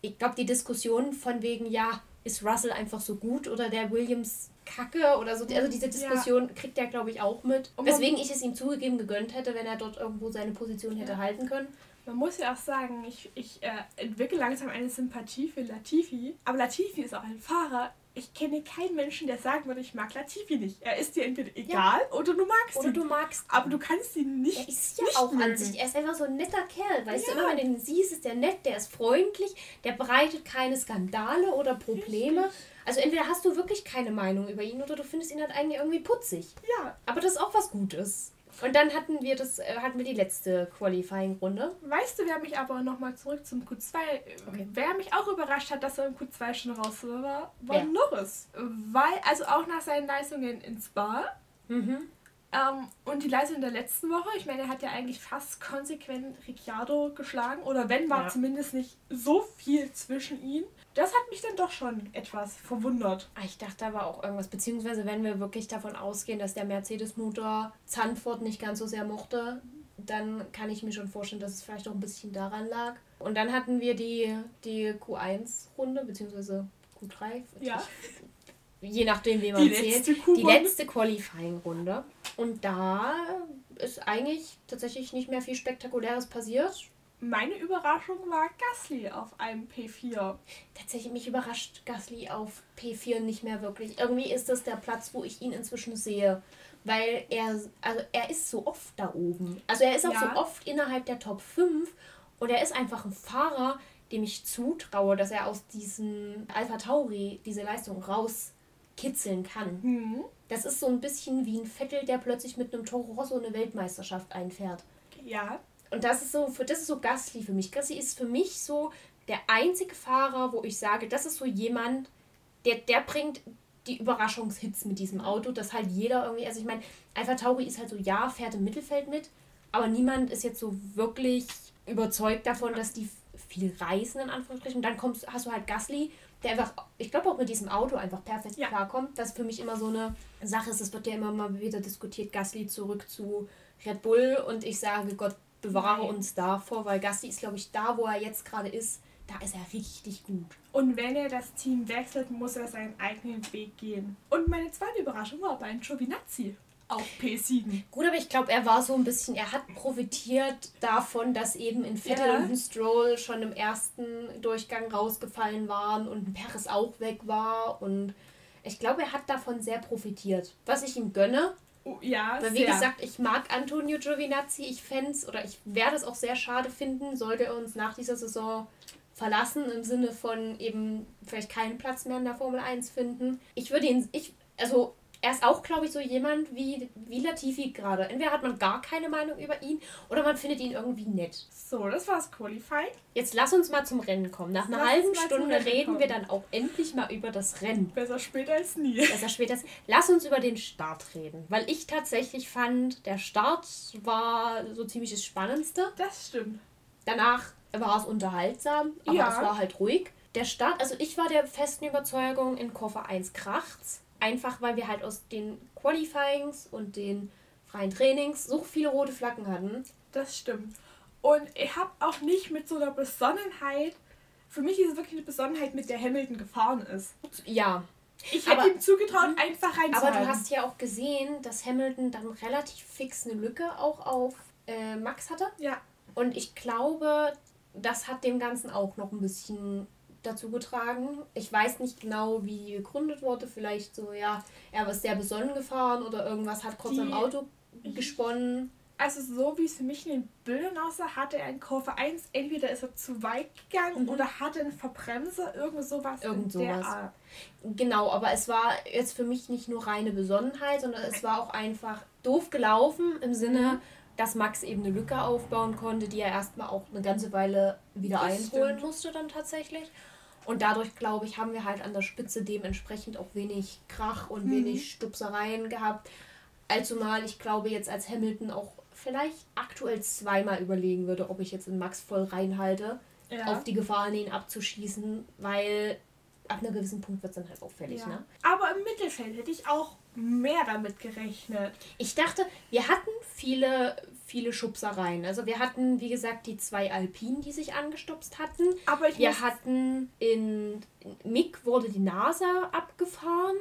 ich glaube, die Diskussion von wegen, ja, ist Russell einfach so gut oder der Williams kacke oder so, also diese Diskussion kriegt er, glaube ich, auch mit. Weswegen ich es ihm zugegeben gegönnt hätte, wenn er dort irgendwo seine Position hätte Ja. halten können. Man muss ja auch sagen, ich, ich äh, entwickle langsam eine Sympathie für Latifi. Aber Latifi ist auch ein Fahrer. Ich kenne keinen Menschen, der sagen würde, ich mag Latifi nicht. Er ist dir entweder egal oder du magst Oder ihn. du magst aber du kannst ihn nicht. Er ist ja auch an mögen. sich, er ist einfach so ein netter Kerl. Weißt Ja. du, immer wenn du ihn siehst, ist der nett, der ist freundlich, der bereitet keine Skandale oder Probleme. Also entweder hast du wirklich keine Meinung über ihn oder du findest ihn halt eigentlich irgendwie putzig. Ja, Aber das ist auch was Gutes. Und dann hatten wir das, äh, hatten wir die letzte Qualifying-Runde. weißt du, wer mich aber nochmal zurück zum Q2, Okay. wer mich auch überrascht hat, dass er im Q2 schon raus war, war Wer? Norris. Weil, also auch nach seinen Leistungen in Spa, Mhm. Ähm, und die Leistung der letzten Woche, ich meine, er hat ja eigentlich fast konsequent Ricciardo geschlagen. Oder wenn, war Ja. zumindest nicht so viel zwischen ihnen. Das hat mich dann doch schon etwas verwundert. Ah, Ich dachte aber auch irgendwas, beziehungsweise wenn wir wirklich davon ausgehen, dass der Mercedes-Motor Zandvoort nicht ganz so sehr mochte, dann kann ich mir schon vorstellen, dass es vielleicht auch ein bisschen daran lag. Und dann hatten wir die, die Q1-Runde, beziehungsweise Q3. Ja. Je nachdem, wie man Die zählt. letzte Die letzte Qualifying-Runde. Und da ist eigentlich tatsächlich nicht mehr viel Spektakuläres passiert. Meine Überraschung war Gasly auf einem P4. Tatsächlich mich überrascht Gasly auf P4 nicht mehr wirklich. Irgendwie ist das der Platz, wo ich ihn inzwischen sehe. Weil er, also er ist so oft da oben. Also er ist auch Ja. so oft innerhalb der Top 5 und er ist einfach ein Fahrer, dem ich zutraue, dass er aus diesem Alpha Tauri diese Leistung rauskitzeln kann. Hm. Das ist so ein bisschen wie ein Vettel, der plötzlich mit einem Toro Rosso eine Weltmeisterschaft einfährt. Ja. Und das ist so, das ist so Gasly für mich. Gasly ist für mich so der einzige Fahrer, wo ich sage, das ist so jemand, der, der bringt die Überraschungshits mit diesem Auto, dass halt jeder irgendwie, also ich meine, Alpha Tauri ist halt so, ja, fährt im Mittelfeld mit, aber niemand ist jetzt so wirklich überzeugt davon, dass die viel reißen, in Anführungsstrichen. Und dann kommst, hast du halt Gasly, der einfach, ich glaube auch mit diesem Auto einfach perfekt Ja. klarkommt. Das für mich immer so eine Sache ist, es wird ja immer mal wieder diskutiert, Gasly zurück zu Red Bull und ich sage, Gott bewahre Nein. uns davor, weil Gasly ist, glaube ich, da, wo er jetzt gerade ist, da ist er richtig gut. Und wenn er das Team wechselt, muss er seinen eigenen Weg gehen. Und meine zweite Überraschung war bei Giovinazzi auf P7. Gut, aber ich glaube, er war so ein bisschen, er hat profitiert davon, dass eben in Vettel Ja. und ein Stroll schon im ersten Durchgang rausgefallen waren und ein Perez auch weg war und ich glaube, er hat davon sehr profitiert. Was ich ihm gönne, Oh, ja, weil wie sehr. gesagt, ich mag Antonio Giovinazzi, ich fände oder ich werde es auch sehr schade finden, sollte er uns nach dieser Saison verlassen, im Sinne von eben vielleicht keinen Platz mehr in der Formel 1 finden. Ich würde ihn, ich, also er ist auch, glaube ich, so jemand wie, wie Latifi gerade. Entweder hat man gar keine Meinung über ihn oder man findet ihn irgendwie nett. So, das war's Qualifying. Jetzt lass uns mal zum Rennen kommen. Nach einer Lass halben Stunde reden kommen. wir dann auch endlich mal über das Rennen. Besser später als nie. Besser später. Lass uns über den Start reden. Weil ich tatsächlich fand, der Start war so ziemlich das Spannendste. Das stimmt. Danach war es unterhaltsam, aber Ja. es war halt ruhig. Der Start, also ich war der festen Überzeugung, in Koffer 1 kracht's. Einfach weil wir halt aus den Qualifyings und den freien Trainings so viele rote Flaggen hatten. Das stimmt. Und ich habe auch nicht mit so einer Besonnenheit. Für mich ist es wirklich eine Besonnenheit, mit der Hamilton gefahren ist. Ja, Ich Aber- hätte ihm zugetraut, einfach aber reinzuhalten. du hast ja auch gesehen, dass Hamilton dann relativ fix eine Lücke auch auf äh, Max hatte. Ja, Und ich glaube, das hat dem Ganzen auch noch ein bisschen dazu getragen. Ich weiß nicht genau, wie die gegründet wurde. Vielleicht so, ja, er ist sehr besonnen gefahren oder irgendwas hat kurz Die- am Auto gesponnen. also so wie es für mich in den Bildern aussah, hatte er in Kurve 1, entweder ist er zu weit gegangen Mhm. oder hatte einen Verbremser, irgend sowas. Irgend sowas. Genau, aber es war jetzt für mich nicht nur reine Besonnenheit, sondern es war auch einfach doof gelaufen im Sinne, dass Max eben eine Lücke aufbauen konnte, die er erstmal auch eine ganze Weile wieder Das einholen stimmt. musste dann tatsächlich. Und dadurch, glaube ich, haben wir halt an der Spitze dementsprechend auch wenig Krach und Mhm. wenig Stupsereien gehabt. Allzumal ich glaube jetzt als Hamilton auch vielleicht aktuell zweimal überlegen würde, ob ich jetzt in Max voll reinhalte, ja. auf die Gefahr ihn abzuschießen, weil ab einem gewissen Punkt wird es dann halt auffällig. Ja. Ne? Aber im Mittelfeld hätte ich auch mehr damit gerechnet. Ich dachte, wir hatten viele, viele Schubsereien. Also wir hatten, wie gesagt, die zwei Alpinen, die sich angestupst hatten. Aber ich wir hatten in, in Mick wurde die Nase abgefahren.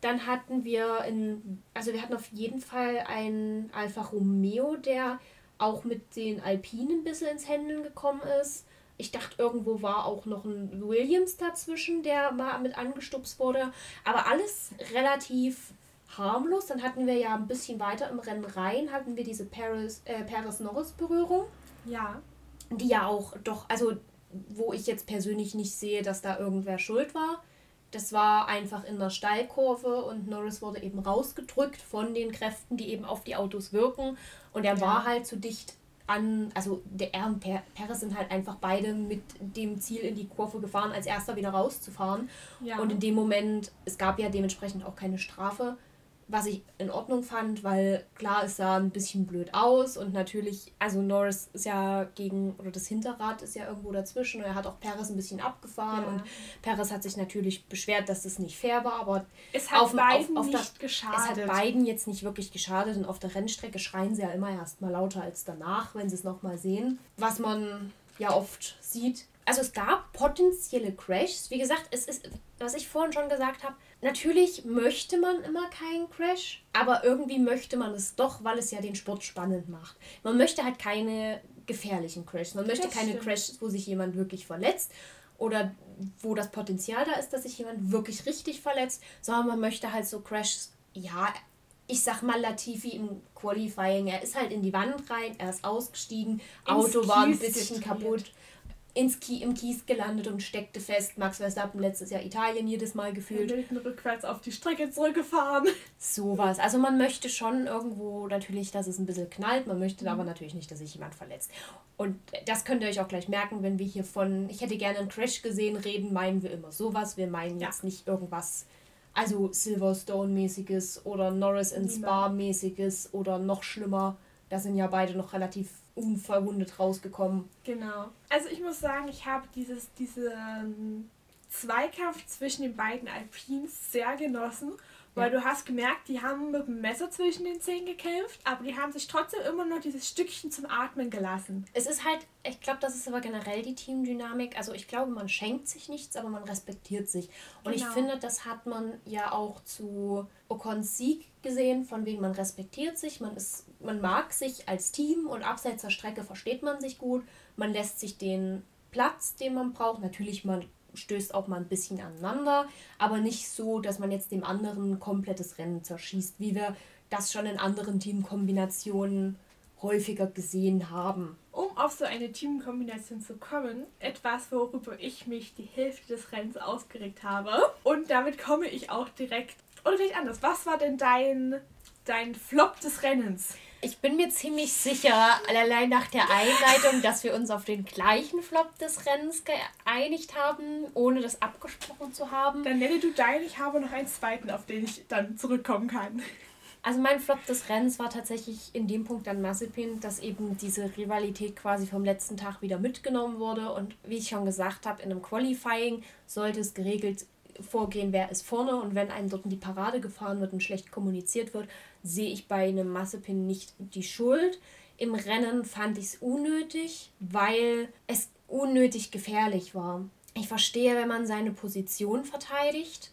Dann hatten wir in, also wir hatten auf jeden Fall einen Alfa Romeo, der auch mit den Alpinen ein bisschen ins Händeln gekommen ist. Ich dachte, irgendwo war auch noch ein Williams dazwischen, der mal mit angestupst wurde. Aber alles relativ harmlos. Dann hatten wir ja ein bisschen weiter im Rennen rein, hatten wir diese Paris, äh, Paris-Norris-Berührung. Ja. Die ja auch doch, also wo ich jetzt persönlich nicht sehe, dass da irgendwer schuld war. Das war einfach in der Steilkurve und Norris wurde eben rausgedrückt von den Kräften, die eben auf die Autos wirken. Und er ja. war halt zu dicht an, also der er und Perez sind halt einfach beide mit dem Ziel in die Kurve gefahren, als erster wieder rauszufahren. Ja. Und in dem Moment, es gab ja dementsprechend auch keine Strafe, was ich in Ordnung fand, weil klar, es sah ein bisschen blöd aus und natürlich, also Norris ist ja gegen, oder das Hinterrad ist ja irgendwo dazwischen und er hat auch Perez ein bisschen abgefahren ja. und Perez hat sich natürlich beschwert, dass das nicht fair war, aber es hat auf, beiden auf, auf nicht der, geschadet. Es hat beiden jetzt nicht wirklich geschadet und auf der Rennstrecke schreien sie ja immer erst mal lauter als danach, wenn sie es nochmal sehen, was man ja oft sieht. Also es gab potenzielle Crashs. Wie gesagt, es ist, was ich vorhin schon gesagt habe, Natürlich möchte man immer keinen Crash, aber irgendwie möchte man es doch, weil es ja den Sport spannend macht. Man möchte halt keine gefährlichen Crashs. Man möchte keine. Crashs, wo sich jemand wirklich verletzt oder wo das Potenzial da ist, dass sich jemand wirklich richtig verletzt, sondern man möchte halt so Crashs, ja, ich sag mal Latifi im Qualifying, er ist halt in die Wand rein, er ist ausgestiegen, Auto war ein bisschen kaputt ins Ki im Kies gelandet und steckte fest. Max Verstappen letztes Jahr Italien jedes Mal gefühlt. Hinten rückwärts auf die Strecke zurückgefahren. Sowas. Also man möchte schon irgendwo natürlich, dass es ein bisschen knallt. Man möchte mhm. aber natürlich nicht, dass sich jemand verletzt. Und das könnt ihr euch auch gleich merken, wenn wir hier von ich hätte gerne einen Crash gesehen reden, meinen wir immer sowas. Wir meinen ja. jetzt nicht irgendwas, also Silverstone-mäßiges oder Norris in Spa-mäßiges oder noch schlimmer. Da sind ja beide noch relativ unverwundet rausgekommen. Genau. Also ich muss sagen, ich habe dieses, diesen Zweikampf zwischen den beiden Alpins sehr genossen weil ja. du hast gemerkt, die haben mit dem Messer zwischen den Zähnen gekämpft, aber die haben sich trotzdem immer noch dieses Stückchen zum Atmen gelassen. Es ist halt, ich glaube, das ist aber generell die Teamdynamik. Also ich glaube, man schenkt sich nichts, aber man respektiert sich. Und genau. ich finde, das hat man ja auch zu Ocons Sieg gesehen, von wegen man respektiert sich, man ist, man mag sich als Team und abseits der Strecke versteht man sich gut, man lässt sich den Platz, den man braucht. Natürlich, man stößt auch mal ein bisschen aneinander, aber nicht so, dass man jetzt dem anderen komplettes Rennen zerschießt, wie wir das schon in anderen Teamkombinationen häufiger gesehen haben. Um auf so eine Teamkombination zu kommen, etwas, worüber ich mich die Hälfte des Rennens ausgeregt habe. Und damit komme ich auch direkt. Oder vielleicht anders. Was war denn dein, dein Flop des Rennens? Ich bin mir ziemlich sicher, allein nach der Einleitung, dass wir uns auf den gleichen Flop des Rennens geeinigt haben, ohne das abgesprochen zu haben. Dann nenne du deinen, ich habe noch einen zweiten, auf den ich dann zurückkommen kann. Also mein Flop des Rennens war tatsächlich in dem Punkt dann Mazepin, dass eben diese Rivalität quasi vom letzten Tag wieder mitgenommen wurde. Und wie ich schon gesagt habe, in einem Qualifying sollte es geregelt vorgehen, wer ist vorne und wenn einem dort in die Parade gefahren wird und schlecht kommuniziert wird, sehe ich bei einem Massepin nicht die Schuld. Im Rennen fand ich es unnötig, weil es unnötig gefährlich war. Ich verstehe, wenn man seine Position verteidigt,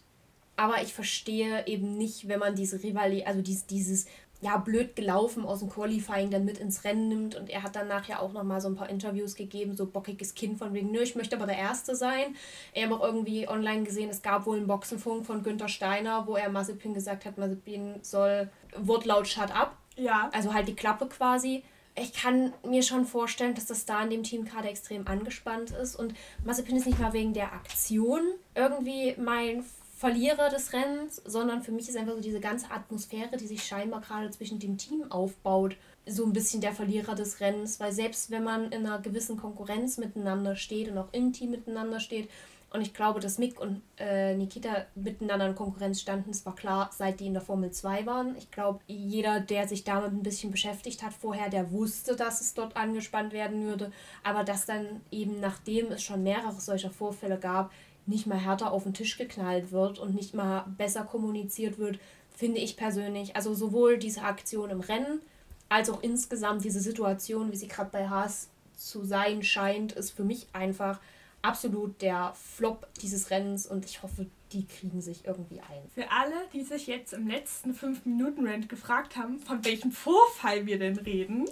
aber ich verstehe eben nicht, wenn man diese Rivalität, also dieses, dieses ja, blöd gelaufen aus dem Qualifying dann mit ins Rennen nimmt. Und er hat dann nachher auch nochmal so ein paar Interviews gegeben, so bockiges Kind von wegen, nö, ich möchte aber der Erste sein. Er hat auch irgendwie online gesehen, es gab wohl einen Boxenfunk von Günther Steiner, wo er Mazepin gesagt hat, Mazepin soll Wortlaut shut up. Ja. Also halt die Klappe quasi. Ich kann mir schon vorstellen, dass das da in dem Team gerade extrem angespannt ist. Und Mazepin ist nicht mal wegen der Aktion irgendwie mein Verlierer des Rennens, sondern für mich ist einfach so diese ganze Atmosphäre, die sich scheinbar gerade zwischen dem Team aufbaut, so ein bisschen der Verlierer des Rennens, weil selbst wenn man in einer gewissen Konkurrenz miteinander steht und auch im Team miteinander steht, Und ich glaube, dass Mick und äh, Nikita miteinander in Konkurrenz standen, es war klar, seit die in der Formel 2 waren. Ich glaube, jeder, der sich damit ein bisschen beschäftigt hat vorher, der wusste, dass es dort angespannt werden würde. Aber dass dann eben, nachdem es schon mehrere solcher Vorfälle gab, nicht mal härter auf den Tisch geknallt wird und nicht mal besser kommuniziert wird, finde ich persönlich. Also sowohl diese Aktion im Rennen als auch insgesamt diese Situation, wie sie gerade bei Haas zu sein scheint, ist für mich einfach absolut der Flop dieses Rennens und ich hoffe, die kriegen sich irgendwie ein. Für alle, die sich jetzt im letzten 5-Minuten-Rant gefragt haben, von welchem Vorfall wir denn reden,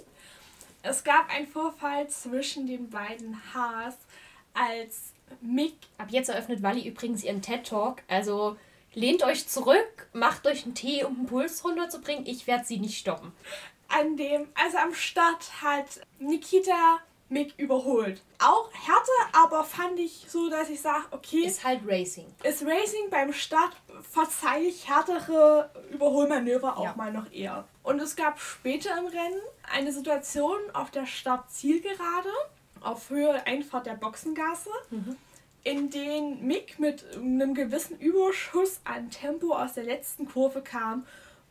es gab einen Vorfall zwischen den beiden Haas, als Mick. Ab jetzt eröffnet Wally übrigens ihren TED-Talk, also lehnt euch zurück, macht euch einen Tee, um den Puls runterzubringen. Ich werde sie nicht stoppen. An dem, also am Start hat Nikita Mick überholt. Auch härter, aber fand ich so, dass ich sage, okay. Ist halt Racing. Ist Racing beim Start verzeih ich härtere Überholmanöver auch ja. mal noch eher. Und es gab später im Rennen eine Situation auf der Start-Zielgerade, auf Höhe Einfahrt der Boxengasse, mhm. in den Mick mit einem gewissen Überschuss an Tempo aus der letzten Kurve kam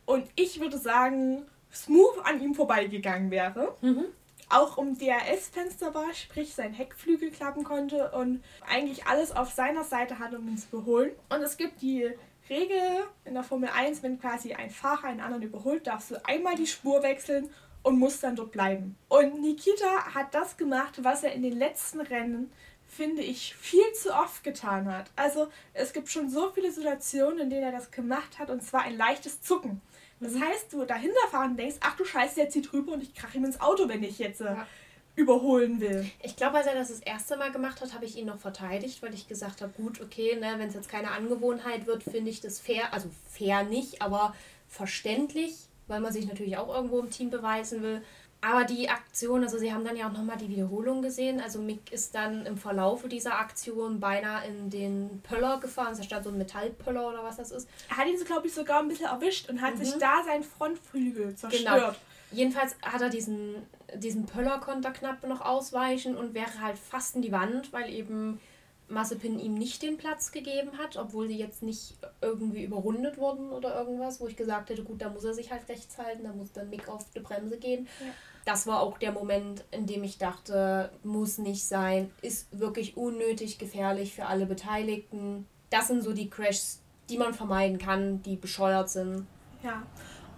und ich würde sagen, smooth an ihm vorbeigegangen wäre. Mhm auch um DRS-Fenster war, sprich sein Heckflügel klappen konnte und eigentlich alles auf seiner Seite hatte, um ihn zu überholen. Und es gibt die Regel in der Formel 1, wenn quasi ein Fahrer einen anderen überholt, darfst du einmal die Spur wechseln und musst dann dort bleiben. Und Nikita hat das gemacht, was er in den letzten Rennen finde ich, viel zu oft getan hat. Also es gibt schon so viele Situationen, in denen er das gemacht hat, und zwar ein leichtes Zucken. Das mhm. heißt, du dahinter fahren denkst, ach du Scheiße, der zieht rüber und ich krache ihm ins Auto, wenn ich jetzt äh, ja. überholen will. Ich glaube, als er das das erste Mal gemacht hat, habe ich ihn noch verteidigt, weil ich gesagt habe, gut, okay, ne, wenn es jetzt keine Angewohnheit wird, finde ich das fair, also fair nicht, aber verständlich, weil man sich natürlich auch irgendwo im Team beweisen will. Aber die Aktion, also sie haben dann ja auch nochmal die Wiederholung gesehen. Also Mick ist dann im Verlaufe dieser Aktion beinahe in den Pöller gefahren. Da stand so ein Metallpöller oder was das ist. Er hat ihn, so, glaube ich, sogar ein bisschen erwischt und hat mhm. sich da sein Frontflügel zerstört. Genau. Jedenfalls hat er diesen, diesen Pöller konnte knapp noch ausweichen und wäre halt fast in die Wand, weil eben Massepin ihm nicht den Platz gegeben hat, obwohl sie jetzt nicht irgendwie überrundet wurden oder irgendwas, wo ich gesagt hätte, gut, da muss er sich halt rechts halten, da muss dann Mick auf die Bremse gehen. Ja das war auch der Moment, in dem ich dachte, muss nicht sein, ist wirklich unnötig gefährlich für alle Beteiligten. Das sind so die Crashs, die man vermeiden kann, die bescheuert sind. Ja,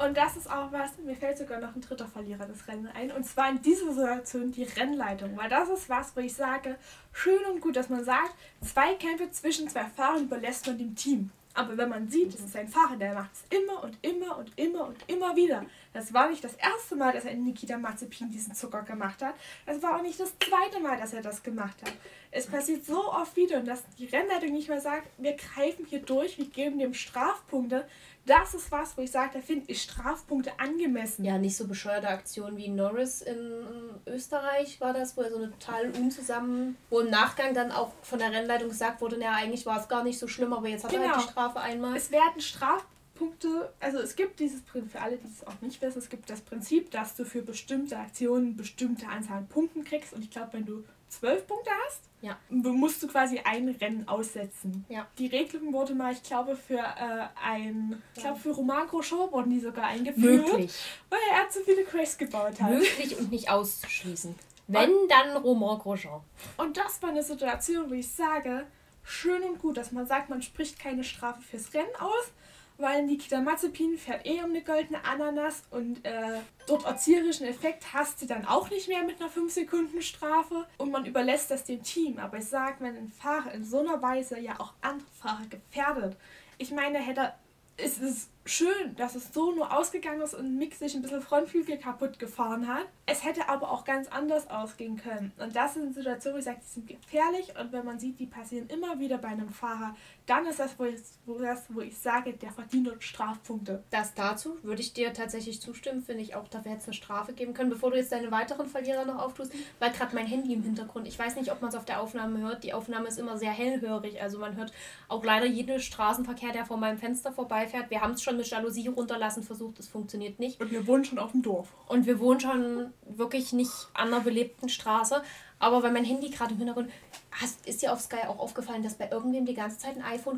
und das ist auch was, mir fällt sogar noch ein dritter Verlierer des Rennen ein. Und zwar in dieser Situation die Rennleitung. Weil das ist was, wo ich sage, schön und gut, dass man sagt, zwei Kämpfe zwischen zwei Fahrern überlässt man dem Team. Aber wenn man sieht, es ist ein Fahrer, der macht es immer und immer und immer und immer wieder. Das war nicht das erste Mal, dass er in Nikita Mazepin diesen Zucker gemacht hat. Das war auch nicht das zweite Mal, dass er das gemacht hat. Es passiert so oft wieder und dass die Rennleitung nicht mehr sagt, wir greifen hier durch, wir geben dem Strafpunkte. Das ist was, wo ich sage, da finde ich Strafpunkte angemessen. Ja, nicht so bescheuerte Aktionen wie Norris in Österreich war das, wo er so eine total unzusammen, wo im Nachgang dann auch von der Rennleitung gesagt wurde, naja, eigentlich war es gar nicht so schlimm, aber jetzt hat genau. er halt die genau. Strafe einmal. Es werden Strafpunkte, also es gibt dieses Prinzip, für alle, die es auch nicht wissen, es gibt das Prinzip, dass du für bestimmte Aktionen bestimmte Anzahl an Punkten kriegst und ich glaube, wenn du zwölf Punkte hast, ja. musst du quasi ein Rennen aussetzen. Ja. Die Regelung wurde mal, ich glaube, für äh, ein, ich glaube, für Roman Grosjean wurden die sogar eingeführt. Möglich. Weil er zu viele Crashs gebaut hat. Möglich und nicht auszuschließen. Wenn, und, dann Roman Grosjean. Und das war eine Situation, wo ich sage, schön und gut, dass man sagt, man spricht keine Strafe fürs Rennen aus, weil Nikita Mazepin fährt eh um eine goldene Ananas und äh, dort erzieherischen Effekt hast du dann auch nicht mehr mit einer 5 Sekunden Strafe und man überlässt das dem Team. Aber ich sage, wenn ein Fahrer in so einer Weise ja auch andere Fahrer gefährdet, ich meine, hätte es ist schön, dass es so nur ausgegangen ist und Mick sich ein bisschen Frontflügel kaputt gefahren hat. Es hätte aber auch ganz anders ausgehen können. Und das sind Situationen, wo ich sage, die sind gefährlich und wenn man sieht, die passieren immer wieder bei einem Fahrer, dann ist das, wo ich, wo, das, wo ich sage, der verdient dort Strafpunkte. Das dazu würde ich dir tatsächlich zustimmen, finde ich auch, da hätte es eine Strafe geben können, bevor du jetzt deine weiteren Verlierer noch auftust, weil gerade mein Handy im Hintergrund, ich weiß nicht, ob man es auf der Aufnahme hört, die Aufnahme ist immer sehr hellhörig, also man hört auch leider jeden Straßenverkehr, der vor meinem Fenster vorbeifährt. Wir haben es schon mit Jalousie runterlassen versucht, es funktioniert nicht. Und wir wohnen schon auf dem Dorf. Und wir wohnen schon wirklich nicht an einer belebten Straße. Aber weil mein Handy gerade im Hintergrund, Hast, ist dir auf Sky auch aufgefallen, dass bei irgendwem die ganze Zeit ein iPhone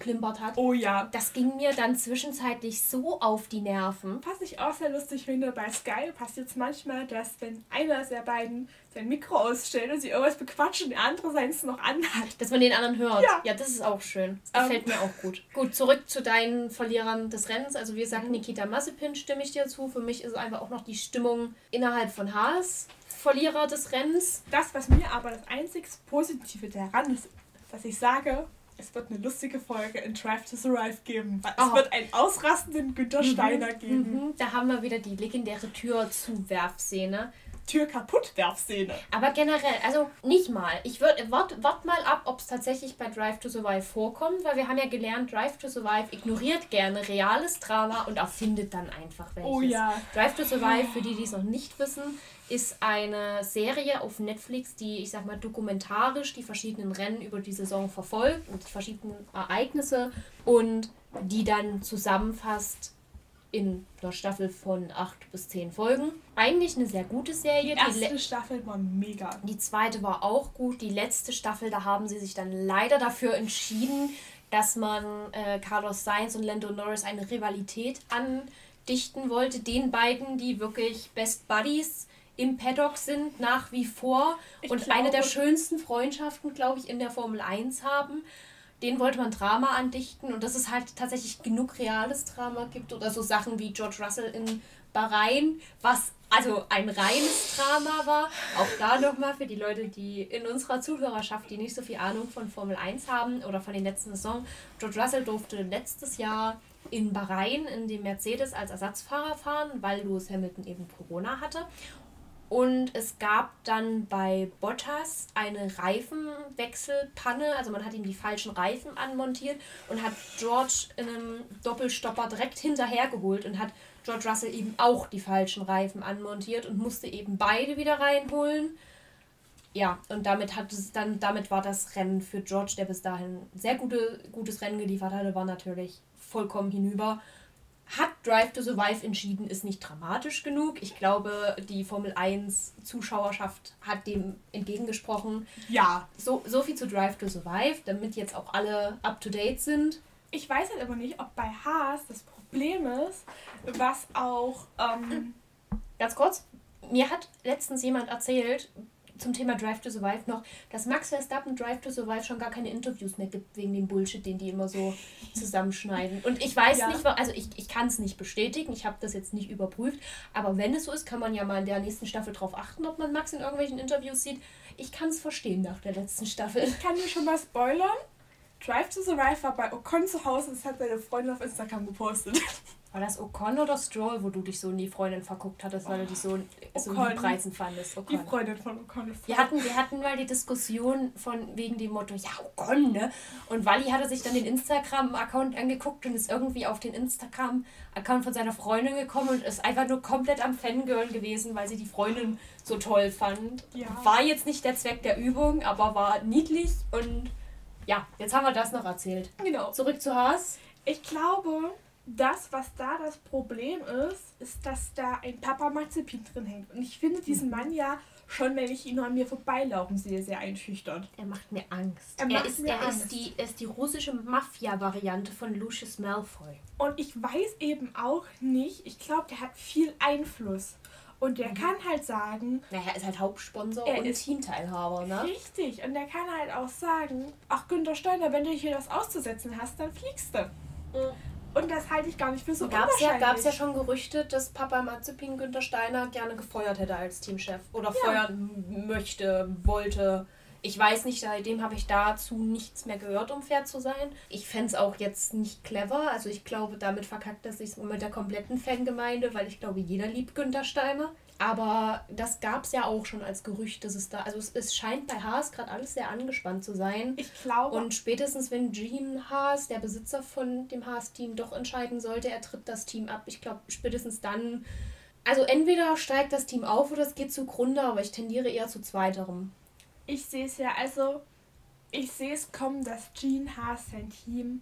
geplimpert hat? Oh ja. Das ging mir dann zwischenzeitlich so auf die Nerven. Was ich auch sehr lustig finde, bei Sky passiert es manchmal, dass wenn einer der beiden sein Mikro ausstellt und sie irgendwas bequatscht und der andere seins noch anhat. Dass man den anderen hört. Ja. ja das ist auch schön. Das gefällt Ähm. mir auch gut. Gut, zurück zu deinen Verlierern des Rennens. Also wie gesagt, Nikita Mazepin stimme ich dir zu. Für mich ist einfach auch noch die Stimmung innerhalb von Haas Verlierer des Rennens. Das, was mir aber das einzig Positive daran ist, dass ich sage, es wird eine lustige Folge in Drive to Survive geben. Weil Oh. Es wird einen ausrastenden Günter Steiner geben. Mhm, da haben wir wieder die legendäre Tür-Zuwerfszene. Tür kaputt Werfszene. Aber generell, also nicht mal. Ich würde wart, wart mal ab, ob es tatsächlich bei Drive to Survive vorkommt, weil wir haben ja gelernt, Drive to Survive ignoriert gerne reales Drama und erfindet dann einfach welches. Oh ja. Drive to Survive, für die, die es noch nicht wissen, ist eine Serie auf Netflix, die, ich sag mal, dokumentarisch die verschiedenen Rennen über die Saison verfolgt und die verschiedenen Ereignisse und die dann zusammenfasst in einer Staffel von acht bis zehn Folgen. Eigentlich eine sehr gute Die Serie. Die, erste Staffel war mega. die zweite war auch gut. Die letzte Staffel, da haben sie sich dann leider dafür entschieden, dass man äh, Carlos Sainz und Lando Norris eine Rivalität andichten wollte. Den beiden, die wirklich Best Buddies im Paddock sind, nach wie vor. Ich und glaube- eine der schönsten Freundschaften, glaube ich, in der Formel 1 haben. Den wollte man Drama andichten und dass es halt tatsächlich genug reales Drama gibt oder so Sachen wie George Russell in Bahrain, was also ein reines Drama war. Auch da nochmal für die Leute, die in unserer Zuhörerschaft, die nicht so viel Ahnung von Formel 1 haben oder von den letzten Saison. George Russell durfte letztes Jahr in Bahrain in dem Mercedes als Ersatzfahrer fahren, weil Lewis Hamilton eben Corona hatte. Und es gab dann bei Bottas eine Reifenwechselpanne. Also man hat ihm die falschen Reifen anmontiert und hat George in einem Doppelstopper direkt hinterhergeholt und hat George Russell eben auch die falschen Reifen anmontiert und musste eben beide wieder reinholen. Ja, und damit hat es dann, damit war das Rennen für George, der bis dahin sehr gute, gutes Rennen geliefert hatte, war natürlich vollkommen hinüber. Hat Drive to Survive entschieden, ist nicht dramatisch genug. Ich glaube, die Formel 1 Zuschauerschaft hat dem entgegengesprochen. Ja. So, so viel zu Drive to Survive, damit jetzt auch alle up to date sind. Ich weiß halt aber nicht, ob bei Haas das Problem ist, was auch. Ähm, Ganz kurz, mir hat letztens jemand erzählt, zum Thema Drive to Survive noch, dass Max Verstappen Drive to Survive schon gar keine Interviews mehr gibt, wegen dem Bullshit, den die immer so zusammenschneiden. Und ich weiß Ja. nicht, also ich, ich kann es nicht bestätigen, ich habe das jetzt nicht überprüft, aber wenn es so ist, kann man ja mal in der nächsten Staffel drauf achten, ob man Max in irgendwelchen Interviews sieht. Ich kann es verstehen nach der letzten Staffel. ich kann dir schon mal spoilern. Drive to Survive war bei Ocon zu Hause das hat seine Freundin auf Instagram gepostet. War das Ocon oder Stroll, wo du dich so in die Freundin verguckt hattest, weil du dich so, so liebreizend fandest? Die Ocon. Freundin von Ocon ist Wir hatten, wir hatten mal die Diskussion von wegen dem Motto, ja, Ocon, ne? Und Wally hatte sich dann den Instagram-Account angeguckt und ist irgendwie auf den Instagram-Account von seiner Freundin gekommen und ist einfach nur komplett am Fangirl gewesen, weil sie die Freundin so toll fand. Ja. War jetzt nicht der Zweck der Übung, aber war niedlich und ja, jetzt haben wir das noch erzählt. Genau. Zurück zu Haas. Ich glaube, das, was da das Problem ist, ist, dass da ein Papa Mazepin drin hängt. Und ich finde diesen Mann ja schon, wenn ich ihn nur an mir vorbeilaufen sehe, sehr einschüchternd. Er macht mir Angst. Er Er, macht ist, mir er, Angst. Ist die, er ist die russische Mafia-Variante von Lucius Malfoy. Und ich weiß eben auch nicht, ich glaube, der hat viel Einfluss. Und der kann halt sagen, Naja, er ist halt Hauptsponsor Er und ist- Teamteilhaber, ne? richtig, und der kann halt auch sagen, ach Günter Steiner, wenn du hier das auszusetzen hast, dann fliegst du. Und das halte ich gar nicht für so Gab es ja, unwahrscheinlich. gab's ja schon Gerüchte, dass Papa Mazepin Günther Steiner gerne gefeuert hätte als Teamchef. Oder feuern m- möchte, wollte. Ich weiß nicht, seitdem habe ich dazu nichts mehr gehört, um fair zu sein. Ich fände es auch jetzt nicht clever. Also ich glaube, damit verkackt er sich mit der kompletten Fangemeinde, weil ich glaube, jeder liebt Günther Steiner. Aber das gab es ja auch schon als Gerücht, dass es da. Also es, es scheint bei Haas gerade alles sehr angespannt zu sein. Ich glaube, Und spätestens, wenn Gene Haas, der Besitzer von dem Haas-Team, doch entscheiden sollte, er tritt das Team ab, ich glaube, spätestens dann. Also entweder steigt das Team auf oder es geht zugrunde, aber ich tendiere eher zu zweiterem. ich sehe es ja, also ich sehe es kommen, dass Gene Haas sein Team,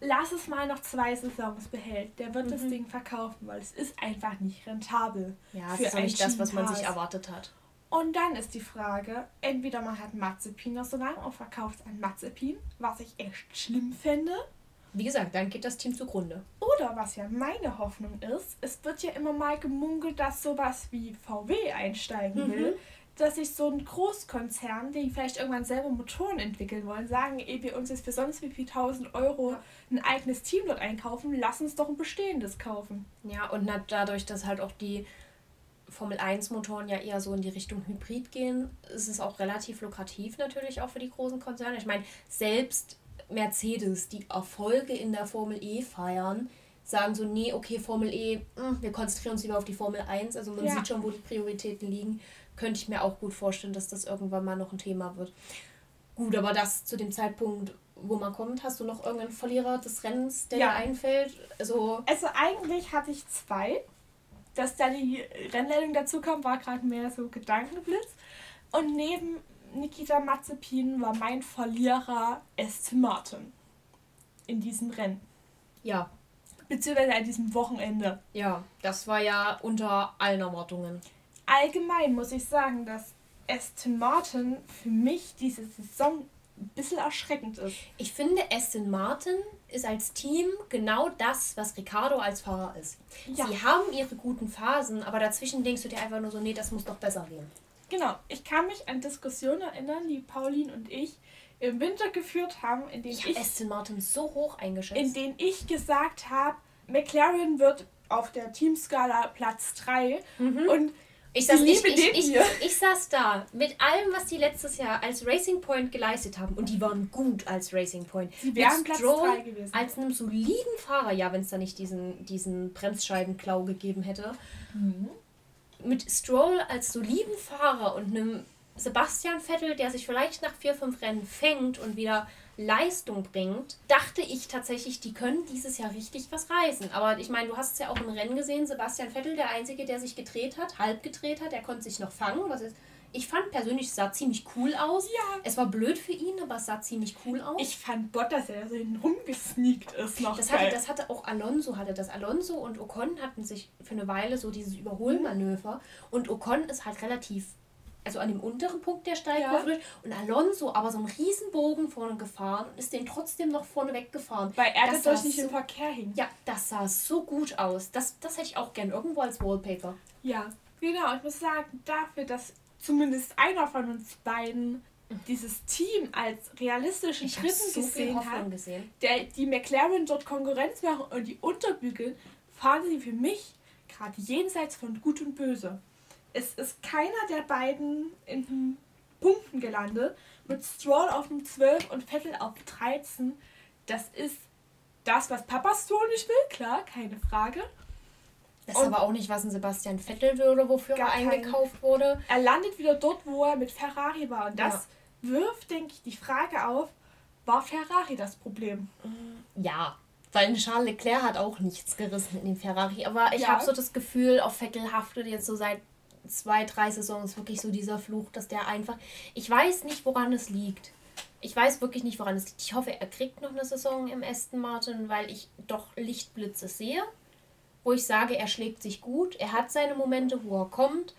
lass es mal noch zwei Saisons behält. Der wird das Mhm. Ding verkaufen, weil es ist einfach nicht rentabel. Ja, das Für ist nicht das, was man sich erwartet hat. Und dann ist die Frage, entweder man hat Mazepin noch so lange und verkauft an Mazepin, was ich echt schlimm fände. Wie gesagt, dann geht das Team zugrunde. Oder was ja meine Hoffnung ist, es wird ja immer mal gemunkelt, dass sowas wie VW einsteigen Mhm. will, dass sich so ein Großkonzern, die vielleicht irgendwann selber Motoren entwickeln wollen, sagen, ehe wir uns jetzt für sonst wie viel tausend Euro ein eigenes Team dort einkaufen, lass uns doch ein bestehendes kaufen. Ja, und dadurch, dass halt auch die Formel 1 Motoren ja eher so in die Richtung Hybrid gehen, ist es auch relativ lukrativ natürlich auch für die großen Konzerne. Ich meine, selbst Mercedes, die Erfolge in der Formel E feiern, sagen so, nee, okay, Formel E, hm, wir konzentrieren uns lieber auf die Formel 1. Also man Ja. sieht schon, wo die Prioritäten liegen. Könnte ich mir auch gut vorstellen, dass das irgendwann mal noch ein Thema wird. Gut, aber das zu dem Zeitpunkt, wo man kommt, hast du noch irgendeinen Verlierer des Rennens, der Ja. dir einfällt? Also, Also eigentlich hatte ich zwei. Dass da die Rennleitung dazu kam, war gerade mehr so Gedankenblitz. Und neben Nikita Mazepin war mein Verlierer Aston Martin in diesem Rennen. ja, Beziehungsweise an diesem Wochenende. Ja, das war ja unter allen Erwartungen. Allgemein muss ich sagen, dass Aston Martin für mich diese Saison ein bisschen erschreckend ist. Ich finde, Aston Martin ist als Team genau das, was Ricardo als Fahrer ist. Ja. Sie haben ihre guten Phasen, aber dazwischen denkst du dir einfach nur so, nee, das muss doch besser gehen. Genau, ich kann mich an Diskussionen erinnern, die Pauline und ich im Winter geführt haben, in denen Ich ich Aston Martin so hoch eingeschätzt. in denen ich gesagt habe, McLaren wird auf der Teamskala Platz 3 und ich, saß, ich, ich, ich, saß da mit allem, was die letztes Jahr als Racing Point geleistet haben. Und die waren gut als Racing Point. Sie wären Platz Stroll gewesen. Als einem soliden Fahrer, ja, wenn es da nicht diesen, diesen Bremsscheibenklau gegeben hätte. Mit Stroll als soliden Fahrer und einem Sebastian Vettel, der sich vielleicht nach vier, fünf Rennen fängt und wieder Leistung bringt, dachte ich tatsächlich, die können dieses Jahr richtig was reißen. Aber ich meine, du hast es ja auch im Rennen gesehen, Sebastian Vettel, der Einzige, der sich gedreht hat, halb gedreht hat, der konnte sich noch fangen. Was ist, ich fand persönlich, es sah ziemlich cool aus. Ja. Es war blöd für ihn, aber es sah ziemlich cool aus. Ich fand Bottas, der so hinten rumgesneakt ist, noch Das geil. hatte, das hatte auch Alonso, hatte das. Alonso und Ocon hatten sich für eine Weile so dieses Überholmanöver. Und Ocon ist halt relativ, also an dem unteren Punkt der Steilkurve. durch. Und Alonso aber so einen Riesenbogen vorne gefahren und ist den trotzdem noch vorne weggefahren. Weil er Das dadurch nicht so- im Verkehr hing. Ja, das sah so gut aus. Das, das hätte ich auch gern irgendwo als Wallpaper. Ja, genau. Ich muss sagen, dafür, dass zumindest einer von uns beiden dieses Team als realistischen Ich habe Dritten so gesehen hat, gesehen. der die McLaren dort Konkurrenz machen und die unterbügeln, fahren sie für mich gerade jenseits von Gut und Böse. Es ist keiner der beiden in den Punkten gelandet. Mit Stroll auf dem 12 und Vettel auf 13. Das ist das, was Papa Stroll nicht will, klar, keine Frage. Das ist Und- aber auch nicht, was ein Sebastian Vettel will oder wofür er eingekauft wurde. Er landet wieder dort, wo er mit Ferrari war. Und das wirft, denke ich, die Frage auf, war Ferrari das Problem? Ja, weil ein Charles Leclerc hat auch nichts gerissen in dem Ferrari. Aber ich Ja. habe so das Gefühl, auf Vettel haftet jetzt so seit zwei, drei Saisons wirklich so dieser Fluch, dass der einfach. Ich weiß nicht, woran es liegt. Ich weiß wirklich nicht, woran es liegt. Ich hoffe, er kriegt noch eine Saison im Aston Martin, weil ich doch Lichtblitze sehe, wo ich sage, er schlägt sich gut. Er hat seine Momente, wo er kommt.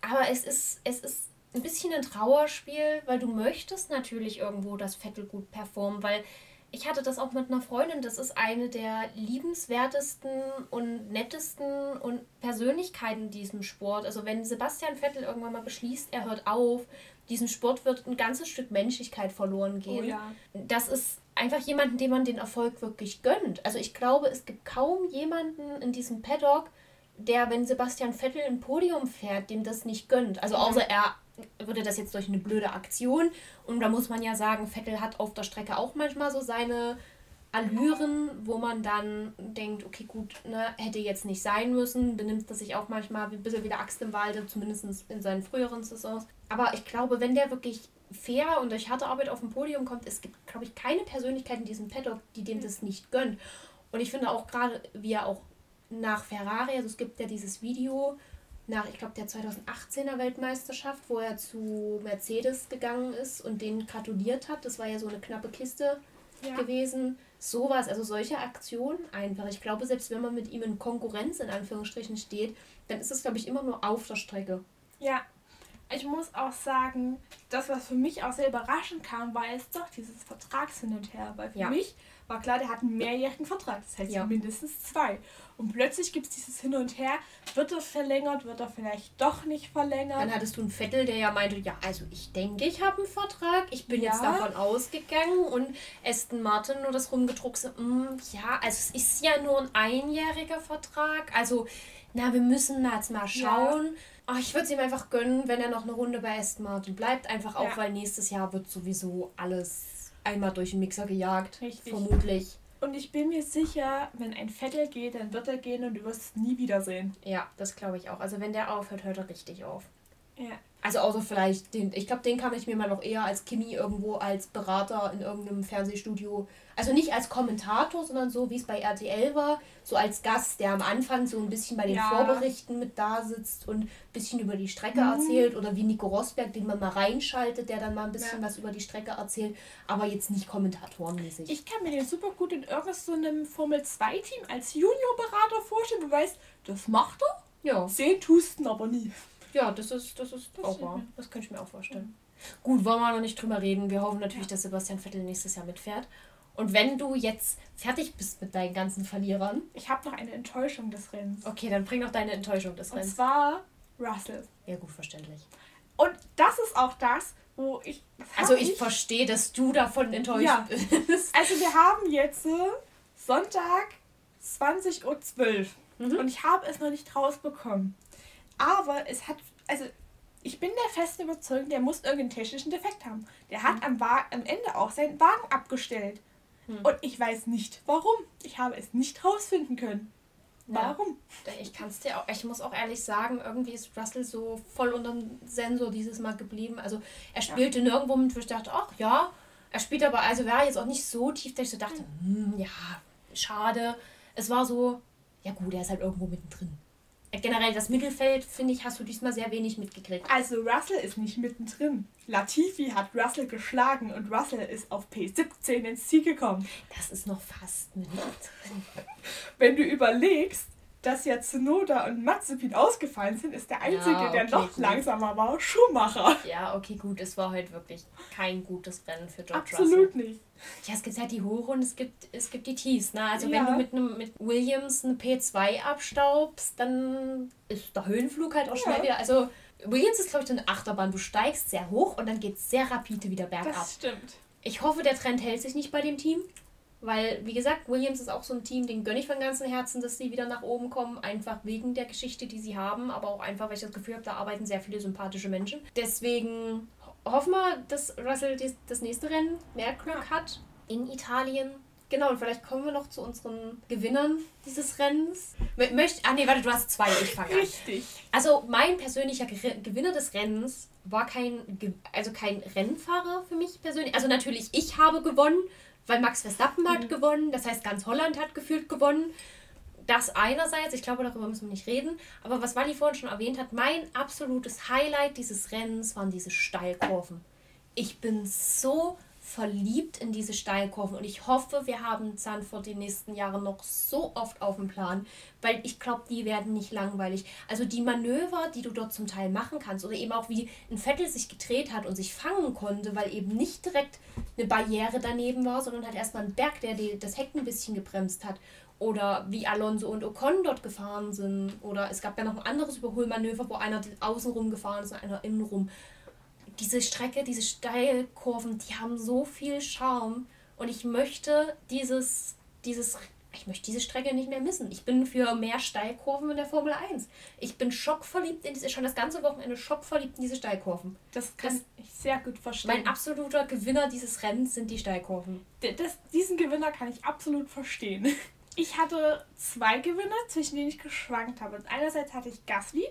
Aber es ist, es ist ein bisschen ein Trauerspiel, weil du möchtest natürlich irgendwo, dass Vettel gut performt, weil ich hatte das auch mit einer Freundin, das ist eine der liebenswertesten und nettesten und Persönlichkeiten in diesem Sport. Also wenn Sebastian Vettel irgendwann mal beschließt, er hört auf, diesem Sport wird ein ganzes Stück Menschlichkeit verloren gehen. Oh ja. Das ist einfach jemanden, dem man den Erfolg wirklich gönnt. Also ich glaube, es gibt kaum jemanden in diesem Paddock, der, wenn Sebastian Vettel ein Podium fährt, dem das nicht gönnt. Also außer er würde das jetzt durch eine blöde Aktion. Und da muss man ja sagen, Vettel hat auf der Strecke auch manchmal so seine Allüren, wo man dann denkt, okay, gut, ne, hätte jetzt nicht sein müssen. Benimmt er sich auch manchmal ein bisschen wie der Axt im Walde, zumindest in seinen früheren Saisons. Aber ich glaube, wenn der wirklich fair und durch harte Arbeit auf dem Podium kommt, es gibt, glaube ich, keine Persönlichkeit in diesem Paddock, die dem das nicht gönnt. Und ich finde auch gerade, wie er auch nach Ferrari, also es gibt ja dieses Video nach, ich glaube, der 2018er Weltmeisterschaft, wo er zu Mercedes gegangen ist und denen gratuliert hat. Das war ja so eine knappe Kiste Ja. gewesen. Sowas, also solche Aktionen einfach. Ich glaube, selbst wenn man mit ihm in Konkurrenz in Anführungsstrichen steht, dann ist es, glaube ich, immer nur auf der Strecke. Ja. Ich muss auch sagen, das, was für mich auch sehr überraschend kam, war jetzt doch dieses Vertragshin und her. Weil für Ja. mich war klar, der hat einen mehrjährigen Vertrag. Das heißt Ja. mindestens zwei. Und plötzlich gibt es dieses Hin und Her. Wird er verlängert? Wird er vielleicht doch nicht verlängert? Dann hattest du einen Vettel, der ja meinte, ja, also ich denke, ich habe einen Vertrag. Ich bin jetzt Ja. davon ausgegangen. Und Aston Martin nur das rumgedruckte, mm, ja, also es ist ja nur ein einjähriger Vertrag. Also, na, wir müssen jetzt mal schauen. Ach, ich würde es ihm einfach gönnen, wenn er noch eine Runde bei Aston Martin bleibt. Einfach auch, Ja. weil nächstes Jahr wird sowieso alles einmal durch den Mixer gejagt. Richtig. Vermutlich. Und ich bin mir sicher, wenn ein Vettel geht, dann wird er gehen und du wirst es nie wiedersehen. Ja, das glaube ich auch. Also wenn der aufhört, hört er richtig auf. Ja. Also außer vielleicht den, ich glaube, den kann ich mir mal noch eher als Kimi irgendwo als Berater in irgendeinem Fernsehstudio, also nicht als Kommentator, sondern so wie es bei RTL war, so als Gast, der am Anfang so ein bisschen bei den Ja. Vorberichten mit da sitzt und ein bisschen über die Strecke Mhm. erzählt oder wie Nico Rosberg, den man mal reinschaltet, der dann mal ein bisschen Ja. was über die Strecke erzählt, aber jetzt nicht kommentatorenmäßig. Ich kann mir den super gut in irgendeinem so einem Formel-2-Team als Juniorberater vorstellen. Du weißt, das macht er, ja, sehen tust ihn aber nie. Ja, das ist, das ist Das auch stimmt, wahr. ja. Das könnte ich mir auch vorstellen. Gut, wollen wir noch nicht drüber reden. Wir hoffen natürlich, dass Sebastian Vettel nächstes Jahr mitfährt. Und wenn du jetzt fertig bist mit deinen ganzen Verlierern, Ich habe noch eine Enttäuschung des Rennens. okay, dann bring noch deine Enttäuschung des Und Rennens. zwar Russell. Ja, gut, verständlich. Und das ist auch das, wo ich. Also ich verstehe, dass du davon enttäuscht Ja. bist. Also wir haben jetzt äh, Sonntag 20.12 Uhr Mhm. und ich habe es noch nicht rausbekommen. Aber es hat, also ich bin der festen Überzeugung, der muss irgendeinen technischen Defekt haben. Der hat am, Wa am Ende auch seinen Wagen abgestellt. Hm. Und ich weiß nicht warum. Ich habe es nicht rausfinden können. Ja. Warum? Ich kann es dir auch, ich muss auch ehrlich sagen, irgendwie ist Russell so voll unter dem Sensor dieses Mal geblieben. Also er spielte nirgendwo mit, wo ich dachte, ach ja, er spielt aber, also war jetzt auch nicht so tief, dass ich so dachte, hm, ja, schade. Es war so, ja gut, er ist halt irgendwo mittendrin. Generell das Mittelfeld, finde ich, hast du diesmal sehr wenig mitgekriegt. Also Russell ist nicht mittendrin. Latifi hat Russell geschlagen und Russell ist auf P17 ins Ziel gekommen. Das ist noch fast mittendrin. Wenn du überlegst, dass ja Tsunoda und Mazepin ausgefallen sind, ist der Einzige, Ja, der okay, noch gut. langsamer war, Schumacher. Ja, okay, gut, es war halt wirklich kein gutes Rennen für George Russell. Absolut nicht. Ja, es gibt halt die Hoch und es gibt, es gibt die Tiefs. Ne? Also Ja. wenn du mit einem mit Williams eine P2 abstaubst, dann ist der Höhenflug halt auch schnell Ja. wieder. Also Williams ist, glaube ich, so eine Achterbahn. Du steigst sehr hoch und dann geht es sehr rapide wieder bergab. Das stimmt. Ich hoffe, der Trend hält sich nicht bei dem Team. Weil, wie gesagt, Williams ist auch so ein Team, den gönne ich von ganzem Herzen, dass sie wieder nach oben kommen. Einfach wegen der Geschichte, die sie haben, aber auch einfach, weil ich das Gefühl habe, da arbeiten sehr viele sympathische Menschen. Deswegen ho- hoffen wir, dass Russell das nächste Rennen mehr Glück hat in Italien. Genau, und vielleicht kommen wir noch zu unseren Gewinnern dieses Rennens. Mö- Möcht, ah nee, warte, du hast zwei, ich fange an. Richtig. Also mein persönlicher Ge- Gewinner des Rennens war kein, also kein Rennfahrer für mich persönlich. Also natürlich, ich habe gewonnen, weil Max Verstappen hat gewonnen. Das heißt, ganz Holland hat gefühlt gewonnen. Das einerseits, ich glaube, darüber müssen wir nicht reden. Aber was Wally vorhin schon erwähnt hat, mein absolutes Highlight dieses Rennens waren diese Steilkurven. Ich bin so verliebt in diese Steilkurven und ich hoffe, wir haben Zandvoort die nächsten Jahre noch so oft auf dem Plan, weil ich glaube, die werden nicht langweilig. Also die Manöver, die du dort zum Teil machen kannst oder eben auch wie ein Vettel sich gedreht hat und sich fangen konnte, weil eben nicht direkt eine Barriere daneben war, sondern halt erstmal ein Berg, der das Heck ein bisschen gebremst hat. Oder wie Alonso und Ocon dort gefahren sind. Oder es gab ja noch ein anderes Überholmanöver, wo einer außenrum gefahren ist und einer innenrum diese Strecke, diese Steilkurven, die haben so viel Charme und ich möchte dieses, dieses, ich möchte diese Strecke nicht mehr missen. Ich bin für mehr Steilkurven in der Formel 1. Ich bin schockverliebt in diese, schon das ganze Wochenende schockverliebt in diese Steilkurven. Das kann ich sehr gut verstehen. Mein absoluter Gewinner dieses Rennens sind die Steilkurven. Das, diesen Gewinner kann ich absolut verstehen. Ich hatte zwei Gewinner, zwischen denen ich geschwankt habe. Und einerseits hatte ich Gasly,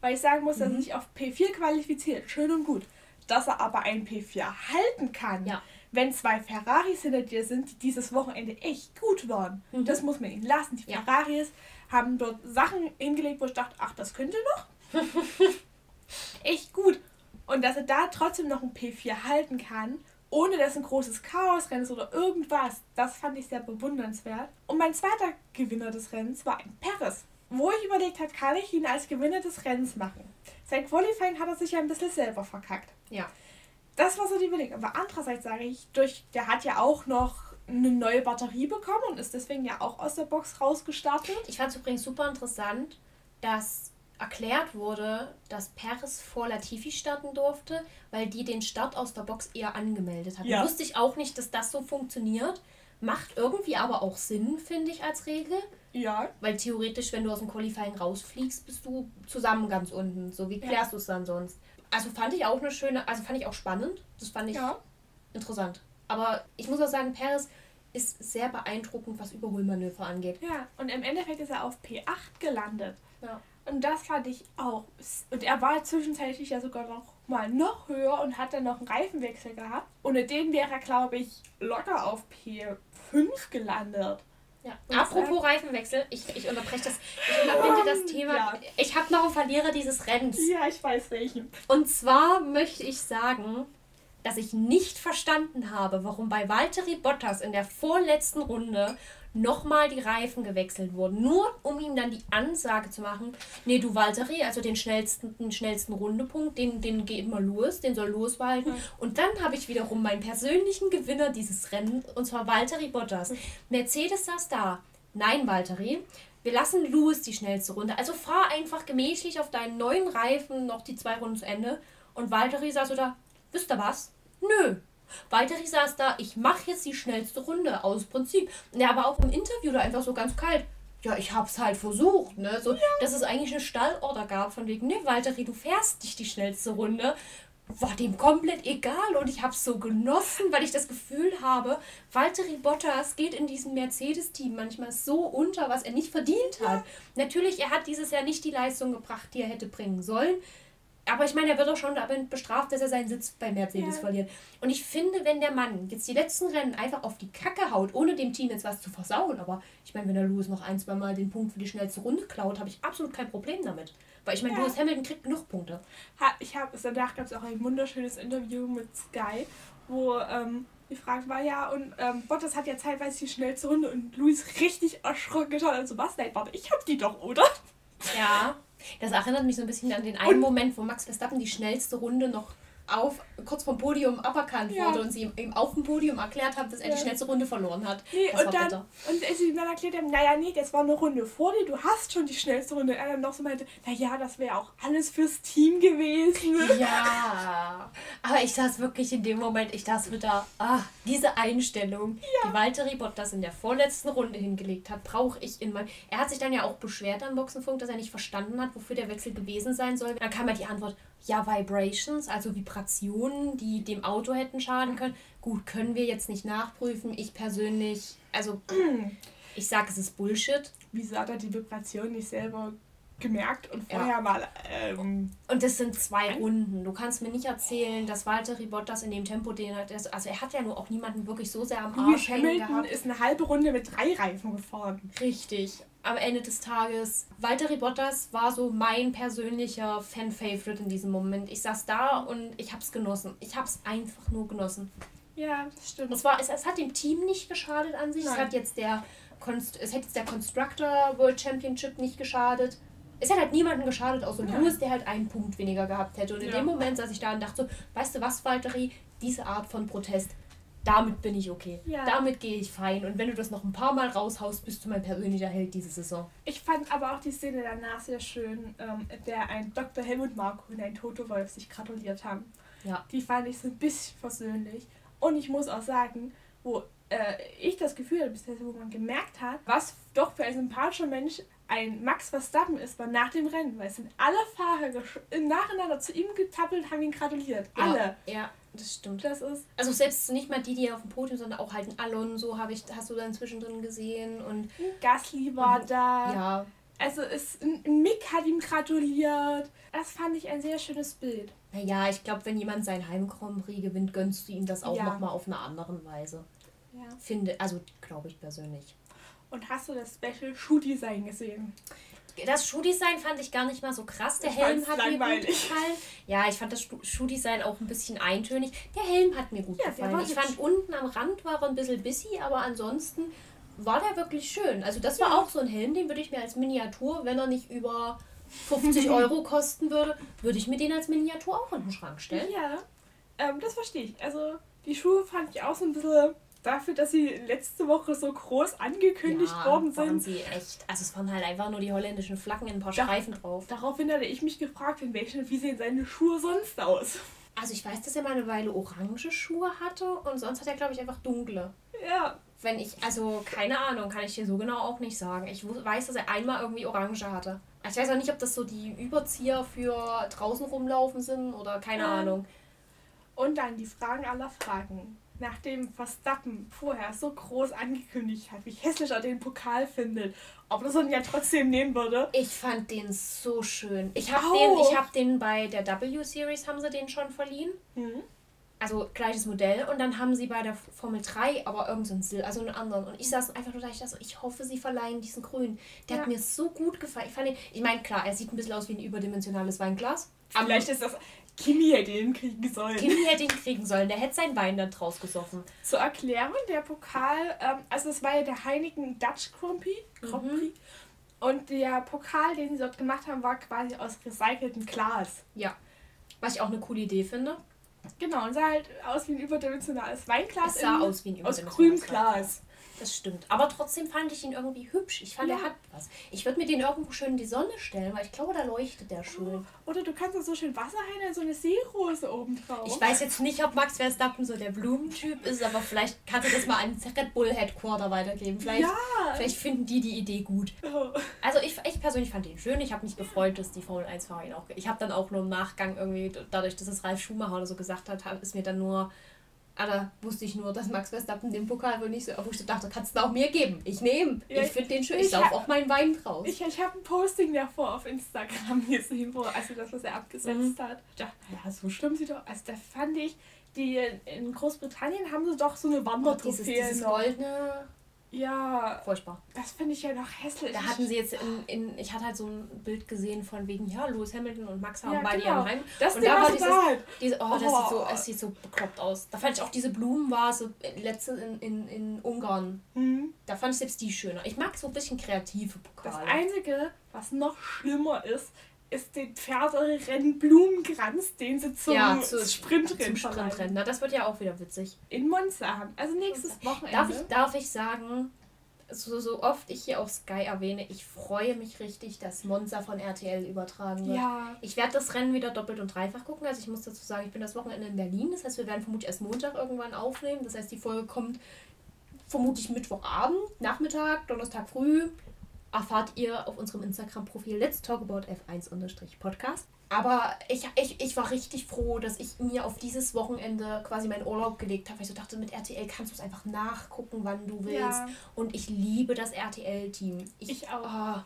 weil ich sagen muss, dass er sich auf P4 qualifiziert. Schön und gut. Dass er aber einen P4 halten kann, Ja. wenn zwei Ferraris hinter dir sind, die dieses Wochenende echt gut waren. Mhm. Das muss man ihnen lassen. Die Ja. Ferraris haben dort Sachen hingelegt, wo ich dachte, ach, das könnte noch. echt gut. Und dass er da trotzdem noch ein P4 halten kann, ohne dass ein großes Chaos rennt ist oder irgendwas, das fand ich sehr bewundernswert. Und mein zweiter Gewinner des Rennens war ein Perez. Wo ich überlegt habe, kann ich ihn als Gewinner des Rennens machen? sein Qualifying hat er sich ja ein bisschen selber verkackt. Ja. Das war so die Überlegung. Aber andererseits sage ich, durch, der hat ja auch noch eine neue Batterie bekommen und ist deswegen ja auch aus der Box rausgestartet. Ich fand es übrigens super interessant, dass erklärt wurde, dass Paris vor Latifi starten durfte, weil die den Start aus der Box eher angemeldet hat. Ja. Wusste ich auch nicht, dass das so funktioniert. Macht irgendwie aber auch Sinn, finde ich, als Regel. Ja. Weil theoretisch, wenn du aus dem Qualifying rausfliegst, bist du zusammen ganz unten. So wie Ja. klärst du es dann sonst? Also fand ich auch eine schöne, also fand ich auch spannend. Das fand ich Ja. interessant. Aber ich muss auch sagen, Paris ist sehr beeindruckend, was Überholmanöver angeht. Ja, und im Endeffekt ist er auf P8 gelandet. Ja. Und das fand ich auch. Und er war zwischenzeitlich ja sogar noch mal noch höher und hat dann noch einen Reifenwechsel gehabt. Ohne den wäre er, glaube ich, locker auf P5 gelandet. Ja. Apropos Reifenwechsel, ich, ich unterbreche das, ich unterbinde das Thema. Ja. Ich habe noch einen Verlierer dieses Rennens. Ja, ich weiß welchen. Und zwar möchte ich sagen, dass ich nicht verstanden habe, warum bei Valtteri Bottas in der vorletzten Runde nochmal die Reifen gewechselt wurden. Nur um ihm dann die Ansage zu machen, nee, du Valtteri, also den schnellsten, den schnellsten Rundepunkt, den, den geht mal los, den soll Lewis behalten. Und dann habe ich wiederum meinen persönlichen Gewinner dieses Rennen, und zwar Valtteri Bottas. Mercedes saß da. Nein, Valtteri, wir lassen Lewis die schnellste Runde. Also fahr einfach gemächlich auf deinen neuen Reifen noch die zwei Runden zu Ende. Und Valtteri saß so da, wisst ihr was? Nö. Valtteri saß da, ich mache jetzt die schnellste Runde aus Prinzip. Und er war auch im Interview da einfach so ganz kalt. Ja, ich hab's halt versucht, ne? So, dass es eigentlich eine Stallorder gab von wegen, ne, Valtteri, du fährst nicht die schnellste Runde. War dem komplett egal und ich hab's so genossen, weil ich das Gefühl habe, Valtteri Bottas geht in diesem Mercedes-Team manchmal so unter, was er nicht verdient hat. Natürlich, er hat dieses Jahr nicht die Leistung gebracht, die er hätte bringen sollen. Aber ich meine, er wird doch schon damit bestraft, dass er seinen Sitz bei Mercedes Ja. verliert. Und ich finde, wenn der Mann jetzt die letzten Rennen einfach auf die Kacke haut, ohne dem Team jetzt was zu versauen, aber ich meine, wenn der Lewis noch ein, zwei Mal den Punkt für die schnellste Runde klaut, habe ich absolut kein Problem damit. Weil ich meine, Ja. Lewis Hamilton kriegt genug Punkte. Ha- Ich habe danach gab es auch ein wunderschönes Interview mit Sky, wo ähm, die Frage war ja und ähm, Bottas hat ja teilweise die schnellste Runde und Luis richtig erschrocken geschaut. Also was? Nein, warte, ich hab die doch, oder? Ja. Das erinnert mich so ein bisschen an den einen Moment, wo Max Verstappen die schnellste Runde noch auf, kurz vom Podium aberkannt Ja. wurde und sie ihm, auf dem Podium erklärt hat, dass er Ja. die schnellste Runde verloren hat. Nee, das und dann, bitter. und ihm dann erklärt haben, naja, nee, das war eine Runde vor dir, du hast schon die schnellste Runde. Und er dann noch so meinte, naja, das wäre auch alles fürs Team gewesen. Ja, aber ich saß wirklich in dem Moment, ich saß wieder, ah, diese Einstellung, die Valtteri Bottas in der vorletzten Runde hingelegt hat, brauche ich in meinem. Er hat sich dann ja auch beschwert am Boxenfunk, dass er nicht verstanden hat, wofür der Wechsel gewesen sein soll. Dann kam ja die Antwort, ja, Vibrations, also Vibrationen, die dem Auto hätten schaden können. Gut, können wir jetzt nicht nachprüfen. Ich persönlich, also, ich sage, es ist Bullshit. Wieso hat er die Vibration nicht selber gemerkt und Ja. vorher mal ähm, Und das sind zwei Runden. Du kannst mir nicht erzählen, dass Valtteri Bottas in dem Tempo, den er. das- Also, er hat ja nur auch niemanden wirklich so sehr am Arsch hängen Hamilton gehabt. ist eine halbe Runde mit drei Reifen gefahren. Richtig. Am Ende des Tages, Valtteri Bottas war so mein persönlicher Fan-Favorite in diesem Moment. Ich saß da und ich hab's genossen. Ich hab's einfach nur genossen. Ja, das stimmt. Und zwar, es, es hat dem Team nicht geschadet an sich. Es hat jetzt der Const es hätte jetzt der Constructor World Championship nicht geschadet. Es hat halt niemanden geschadet, außer Ja. Lewis, der halt einen Punkt weniger gehabt hätte. Und in Ja. dem Moment saß ich da und dachte so, weißt du was, Valtteri, diese Art von Protest, damit bin ich okay. Ja. Damit gehe ich fein. Und wenn du das noch ein paar Mal raushaust, bist du mein persönlicher Held diese Saison. Ich fand aber auch die Szene danach sehr schön, ähm, der ein Dr. Helmut Marko und ein Toto Wolf sich gratuliert haben. Ja. Die fand ich so ein bisschen versöhnlich. Und ich muss auch sagen, wo äh, ich das Gefühl habe, wo man gemerkt hat, was doch für ein sympathischer Mensch ein Max Verstappen ist, war nach dem Rennen. Weil es sind alle Fahrer nacheinander zu ihm getappelt, haben ihn gratuliert. Alle. Ja, ja das stimmt. Das ist. Also selbst nicht mal die, die auf dem Podium, sondern auch halt ein Alonso habe ich, hast du dann zwischendrin gesehen und Gasly war Mhm. da. ja, Also es, Mick hat ihm gratuliert. Das fand ich ein sehr schönes Bild. Naja, ich glaube, wenn jemand sein Heim Grand Prix gewinnt, gönnst du ihm das auch Ja. nochmal auf eine andere Weise. Ja. Finde, also glaube ich persönlich. Und hast du das Special Shoe Design gesehen? Das Schuhdesign fand ich gar nicht mal so krass. Der Ich Helm hat mir gut langweilig. gefallen. Ja, ich fand das Schuhdesign auch ein bisschen eintönig. Der Helm hat mir gut Ja, gefallen. Ich fand unten am Rand war er ein bisschen busy, aber ansonsten war der wirklich schön. Also das war auch so ein Helm, den würde ich mir als Miniatur, wenn er nicht über 50 Euro kosten würde, würde ich mir den als Miniatur auch in den Schrank stellen. Ja, ähm, das verstehe ich. Also, die Schuhe fand ich auch so ein bisschen dafür, dass sie letzte Woche so groß angekündigt ja, worden waren sind. sie echt. Also es waren halt einfach nur die holländischen Flaggen in ein paar Da- Streifen drauf. Daraufhin hatte ich mich gefragt, in welchen, wie sehen seine Schuhe sonst aus? Also ich weiß, dass er mal eine Weile orange Schuhe hatte und sonst hat er, glaube ich, einfach dunkle. Ja, Wenn ich, also keine Ahnung, kann ich dir so genau auch nicht sagen. Ich weiß, dass er einmal irgendwie orange hatte. Ich weiß auch nicht, ob das so die Überzieher für draußen rumlaufen sind oder keine Ähm, Ahnung. Und dann die Fragen aller Fragen. Nachdem Verstappen vorher so groß angekündigt hat, wie hässlich er den Pokal findet, ob er so einen ja trotzdem nehmen würde. Ich fand den so schön. Ich habe den, ich hab den bei der W-Series, haben sie den schon verliehen. Mhm. Also gleiches Modell. Und dann haben sie bei der Formel 3 aber irgendeinen so also einen anderen. Und ich saß einfach nur da, ich dachte so, ich hoffe, sie verleihen diesen grün. Der hat Ja. mir so gut gefallen. Ich fand den, ich meine, klar, er sieht ein bisschen aus wie ein überdimensionales Weinglas. Aber Vielleicht ist das Kimi hätte ihn kriegen sollen. Kimi hätte ihn kriegen sollen. Der hätte sein Wein dann draus gesoffen. Zur Erklärung, der Pokal, ähm, also es war ja der Heineken Dutch Grand Prix. Grand Mhm. Und der Pokal, den sie dort gemacht haben, war quasi aus recyceltem Glas. Ja. Was ich auch eine coole Idee finde. Genau, und sah halt aus wie ein überdimensionales Weinglas. Es sah in- aus wie ein aus überdimensionales grünem Weinglas. Glas. Das stimmt. Aber trotzdem fand ich ihn irgendwie hübsch. Ich fand, Ja. er hat was. Ich würde mir den irgendwo schön in die Sonne stellen, weil ich glaube, da leuchtet der schön. Oder du kannst da so schön Wasser rein in so eine Seerose oben drauf. Ich weiß jetzt nicht, ob Max Verstappen so der Blumentyp ist, aber vielleicht kannst du das mal an Red Bull Headquarter weitergeben. Vielleicht, Ja. vielleicht finden die die Idee gut. Oh. Also ich, ich persönlich fand den schön. Ich habe mich gefreut, dass die Formel 1-Fahrer ihn auch... Ich habe dann auch nur im Nachgang irgendwie, dadurch, dass es Ralf Schumacher oder so gesagt hat, ist mir dann nur... Da wusste ich nur, dass Max Verstappen den Pokal wohl nicht so... Wo ich dachte, kannst du auch mir geben. Ich nehme. Ja, ich finde den schön. Ich ich sauf hab- auch meinen Wein draus. Ich, ich habe ein Posting davor auf Instagram gesehen, wo, also das, was er abgesetzt Mhm. hat. Ich dachte, ja, so stimmt sie doch. Also da fand ich, die in Großbritannien haben sie doch so eine Oh, dieses, Wandertrophäe dieses goldene... Ja, Furchtbar. das finde ich ja noch hässlich. Da hatten sie jetzt in, in, ich hatte halt so ein Bild gesehen von wegen, ja, Lewis Hamilton und Max haben Ja, beide genau. ihren Heim. das und da war dieses-. Diese, oh, das sieht so, Oh. es sieht so bekloppt aus. Da fand ich auch diese Blumenvase letzte in, in, in Ungarn. Mhm. Da fand ich selbst die schöner. Ich mag so ein bisschen kreative Das Pokale. Einzige, was noch schlimmer ist, ist den Pferderennen-Blumenkranz, den sie zum Ja, zu- Sprintrennen Zum. Sprintrennen. Na, das wird ja auch wieder witzig. in Monza haben. Also nächstes Wochenende. Darf ich, darf ich sagen, so, so oft ich hier auf Sky erwähne, ich freue mich richtig, dass Monza von RTL übertragen wird. Ja. Ich werde das Rennen wieder doppelt und dreifach gucken. Also ich muss dazu sagen, ich bin das Wochenende in Berlin. Das heißt, wir werden vermutlich erst Montag irgendwann aufnehmen. Das heißt, die Folge kommt vermutlich Mittwochabend, Nachmittag, Donnerstag früh. Erfahrt ihr auf unserem Instagram-Profil Let's Talk About F1-Podcast. Aber ich, ich, ich war richtig froh, dass ich mir auf dieses Wochenende quasi meinen Urlaub gelegt habe, weil ich so dachte, mit RTL kannst du es einfach nachgucken, wann du willst. Ja. Und ich liebe das RTL-Team. Ich auch. Oh,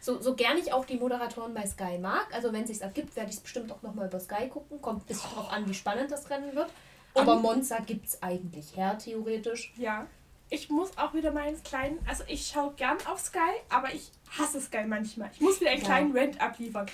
so, so gern ich auch die Moderatoren bei Sky mag, also wenn es sich ergibt, werde ich es bestimmt auch nochmal über Sky gucken. Kommt ein bisschen drauf an, wie spannend das Rennen wird. Aber Monza gibt es eigentlich her, theoretisch. Ja. Ich muss auch wieder meinen kleinen, also ich schaue gern auf Sky, aber ich hasse Sky manchmal. Ich muss wieder einen Ja. kleinen Rant abliefern.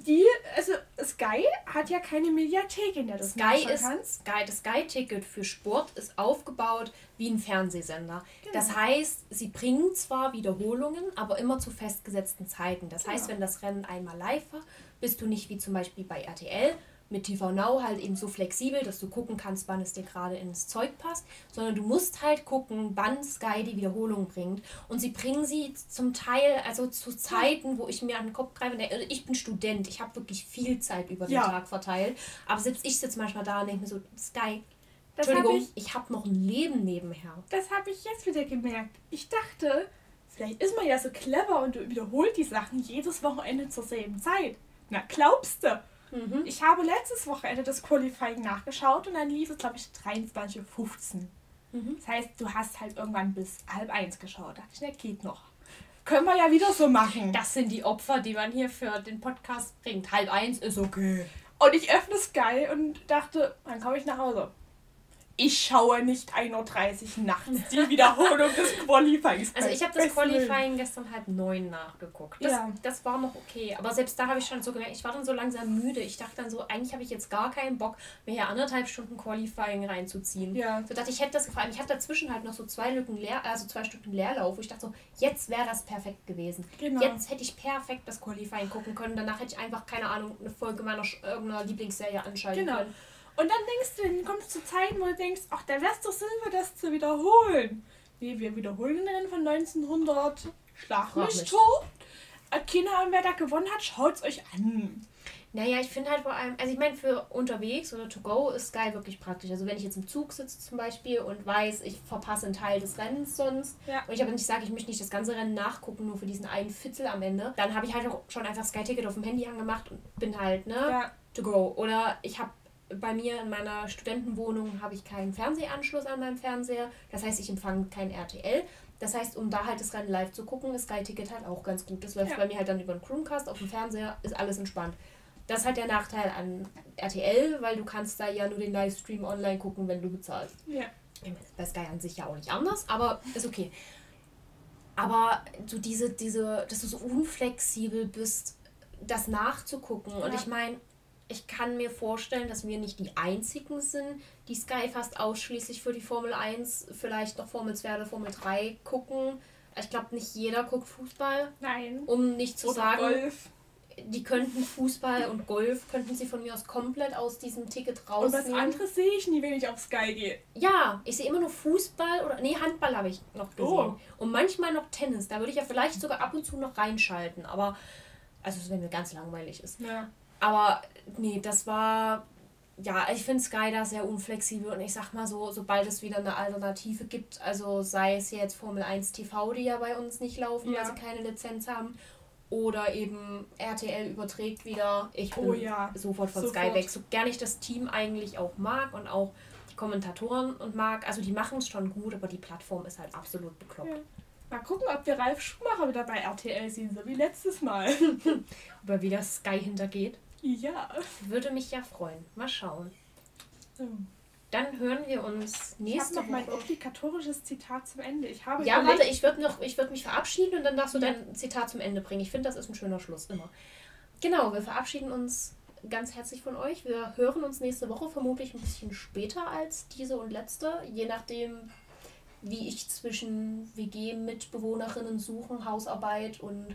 Die, also Sky hat ja keine Mediathek, in der du das Sky ist kannst. Sky, das Sky-Ticket für Sport ist aufgebaut wie ein Fernsehsender. Genau. Das heißt, sie bringen zwar Wiederholungen, aber immer zu festgesetzten Zeiten. Das heißt, Genau. wenn das Rennen einmal live war, bist du nicht wie zum Beispiel bei RTL mit TV Now halt eben so flexibel, dass du gucken kannst, wann es dir gerade ins Zeug passt, sondern du musst halt gucken, wann Sky die Wiederholung bringt. Und sie bringen sie zum Teil, also zu Zeiten, wo ich mir an den Kopf greife. Also ich bin Student, ich habe wirklich viel Zeit über den Ja. Tag verteilt. Aber selbst ich sitze manchmal da und denke mir so, Sky, Das habe Entschuldigung, ich, ich habe noch ein Leben nebenher. das hab ich jetzt wieder gemerkt. Ich dachte, vielleicht ist man ja so clever und du wiederholt die Sachen jedes Wochenende zur selben Zeit. Na, glaubst du? Mhm. Ich habe letztes Wochenende das Qualifying nachgeschaut und dann lief es, glaube ich, 23.15 Uhr. Mhm. Das heißt, du hast halt irgendwann bis halb eins geschaut. Da dachte ich, na, geht noch. Können wir ja wieder so machen. Das sind die Opfer, die man hier für den Podcast bringt. Halb eins ist okay. Und ich öffne Sky und dachte, dann komme ich nach Hause. Ich schaue nicht 1.30 Uhr nachts die Wiederholung des Qualifyings. Also ich habe das Qualifying gestern halb neun nachgeguckt. Das, ja. das war noch okay. Aber selbst da habe ich schon so gemerkt, ich war dann so langsam müde. Ich dachte dann so, eigentlich habe ich jetzt gar keinen Bock, mir hier anderthalb Stunden Qualifying reinzuziehen. Ja. So dachte ich, hätte das gefallen. Ich hatte dazwischen halt noch so zwei Lücken leer, also zwei Stunden Leerlauf, wo ich dachte so, jetzt wäre das perfekt gewesen. Genau. Jetzt hätte ich perfekt das Qualifying gucken können. Danach hätte ich einfach, keine Ahnung, eine Folge meiner irgendeiner Lieblingsserie anschalten genau. können. Und dann denkst du, dann kommst du zu Zeiten, wo du denkst, ach, da wär's doch sinnvoll, das zu wiederholen. Nee, wir wiederholen den Rennen von 1900. Schlag mich tot. Keine Ahnung, wer da gewonnen hat, schaut's euch an. Naja, ich finde halt vor allem, also ich meine, für unterwegs oder to go ist Sky wirklich praktisch. Also wenn ich jetzt im Zug sitze zum Beispiel und weiß, ich verpasse einen Teil des Rennens sonst ja. und ich aber nicht sage, ich möchte nicht das ganze Rennen nachgucken, nur für diesen einen Viertel am Ende, dann habe ich halt auch schon einfach Sky-Ticket auf dem Handy angemacht und bin halt, ne, ja. to go. Oder ich habe bei mir in meiner Studentenwohnung habe ich keinen Fernsehanschluss an meinem Fernseher. Das heißt, ich empfange kein RTL. Das heißt, um da halt das Rennen live zu gucken, ist Sky Ticket halt auch ganz gut. Das läuft ja. bei mir halt dann über den Chromecast auf dem Fernseher, ist alles entspannt. Das ist halt der Nachteil an RTL, weil du kannst da ja nur den Livestream online gucken, wenn du bezahlst. Ja. Bei Sky an sich ja auch nicht anders, aber ist okay. Aber so diese, diese, dass du so unflexibel bist, das nachzugucken. Ja. Und ich meine, ich kann mir vorstellen, dass wir nicht die einzigen sind, die Sky fast ausschließlich für die Formel 1, vielleicht noch Formel 2 oder Formel 3 gucken. Ich glaube, nicht jeder guckt Fußball. Nein. Um nicht zu oder sagen, Golf. die könnten Fußball und Golf, könnten sie von mir aus komplett aus diesem Ticket rausnehmen. Und was anderes sehe ich nie, wenn ich auf Sky gehe. Ja, ich sehe immer nur Fußball oder, nee, Handball habe ich noch gesehen. Oh. Und manchmal noch Tennis. Da würde ich ja vielleicht sogar ab und zu noch reinschalten. Aber, also wenn mir ganz langweilig ist. Ja. Aber nee, das war. Ja, ich finde Sky da sehr unflexibel und ich sag mal so, sobald es wieder eine Alternative gibt, also sei es jetzt Formel 1 TV, die ja bei uns nicht laufen, ja. weil sie keine Lizenz haben, oder eben RTL überträgt wieder. Ich bin oh ja. sofort von sofort. Sky weg. So gerne ich das Team eigentlich auch mag und auch die Kommentatoren und mag. Also die machen es schon gut, aber die Plattform ist halt absolut bekloppt. Ja. Mal gucken, ob wir Ralf Schumacher wieder bei RTL sehen, so wie letztes Mal. ob er wieder Sky hintergeht. Ja. Würde mich ja freuen. Mal schauen. So. Dann hören wir uns nächste ich habe noch mein obligatorisches Zitat zum Ende. Ich habe ja, warte, ich würde würd mich verabschieden und dann darfst du ja. dein Zitat zum Ende bringen. Ich finde, das ist ein schöner Schluss immer. Genau, wir verabschieden uns ganz herzlich von euch. Wir hören uns nächste Woche vermutlich ein bisschen später als diese und letzte, je nachdem, wie ich zwischen WG-Mitbewohnerinnen suchen, Hausarbeit und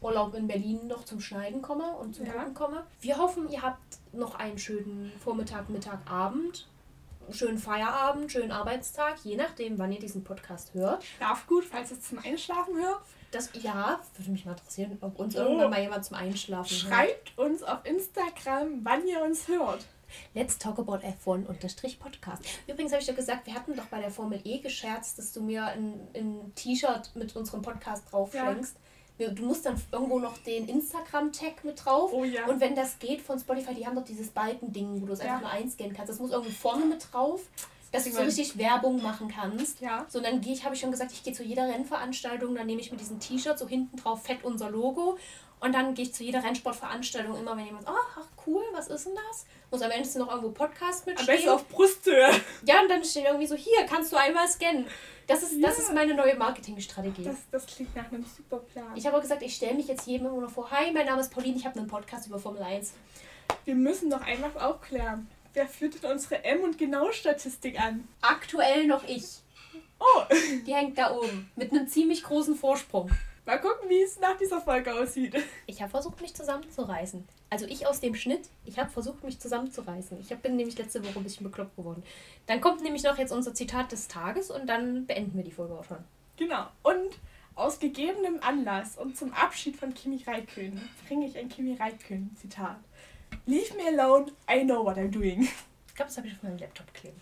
Urlaub in Berlin noch zum Schneiden komme und zum ja. Gucken komme. Wir hoffen, ihr habt noch einen schönen Vormittag, Mittag, Abend. Schönen Feierabend, schönen Arbeitstag, je nachdem, wann ihr diesen Podcast hört. Schlaf gut, falls ihr zum Einschlafen hört. Das, ja, würde mich mal interessieren, ob uns oh. irgendwann mal jemand zum Einschlafen Schreibt hört. Schreibt uns auf Instagram, wann ihr uns hört. Let's talk about F1-Podcast. Übrigens habe ich doch gesagt, wir hatten doch bei der Formel E gescherzt, dass du mir ein, ein T-Shirt mit unserem Podcast drauf schenkst. Ja du musst dann irgendwo noch den Instagram-Tag mit drauf. Oh, ja. Und wenn das geht von Spotify, die haben doch dieses Balken-Ding, wo du es ja. einfach nur einscannen kannst. Das muss irgendwo vorne mit drauf, dass du so richtig Werbung machen kannst. Ja. So, und dann gehe ich, habe ich schon gesagt, ich gehe zu jeder Rennveranstaltung, dann nehme ich mir diesen T-Shirt, so hinten drauf fett unser Logo. Und dann gehe ich zu jeder Rennsportveranstaltung immer, wenn jemand sagt, oh, ach cool, was ist denn das? Muss am Ende noch irgendwo Podcast mitstehen. Am besten auf Brusthöhe. Ja, und dann steht irgendwie so, hier, kannst du einmal scannen. Das ist, das ist meine neue Marketingstrategie. Das, das klingt nach einem super Plan. Ich habe auch gesagt, ich stelle mich jetzt jedem immer noch vor, hi, mein Name ist Pauline, ich habe einen Podcast über Formel 1. Wir müssen doch einfach aufklären. Wer führt denn unsere M- und Genau-Statistik an? Aktuell noch ich. Oh! Die hängt da oben. Mit einem ziemlich großen Vorsprung. Mal gucken, wie es nach dieser Folge aussieht. Ich habe versucht, mich zusammenzureißen. Also ich aus dem Schnitt, ich habe versucht, mich zusammenzureißen. Ich bin nämlich letzte Woche ein bisschen bekloppt geworden. Dann kommt nämlich noch jetzt unser Zitat des Tages und dann beenden wir die Folge auch schon. Genau. Und aus gegebenem Anlass und zum Abschied von Kimi Raikön bringe ich ein Kimi Raikön Zitat. Leave me alone, I know what I'm doing. Ich glaube, das habe ich auf meinem Laptop kleben.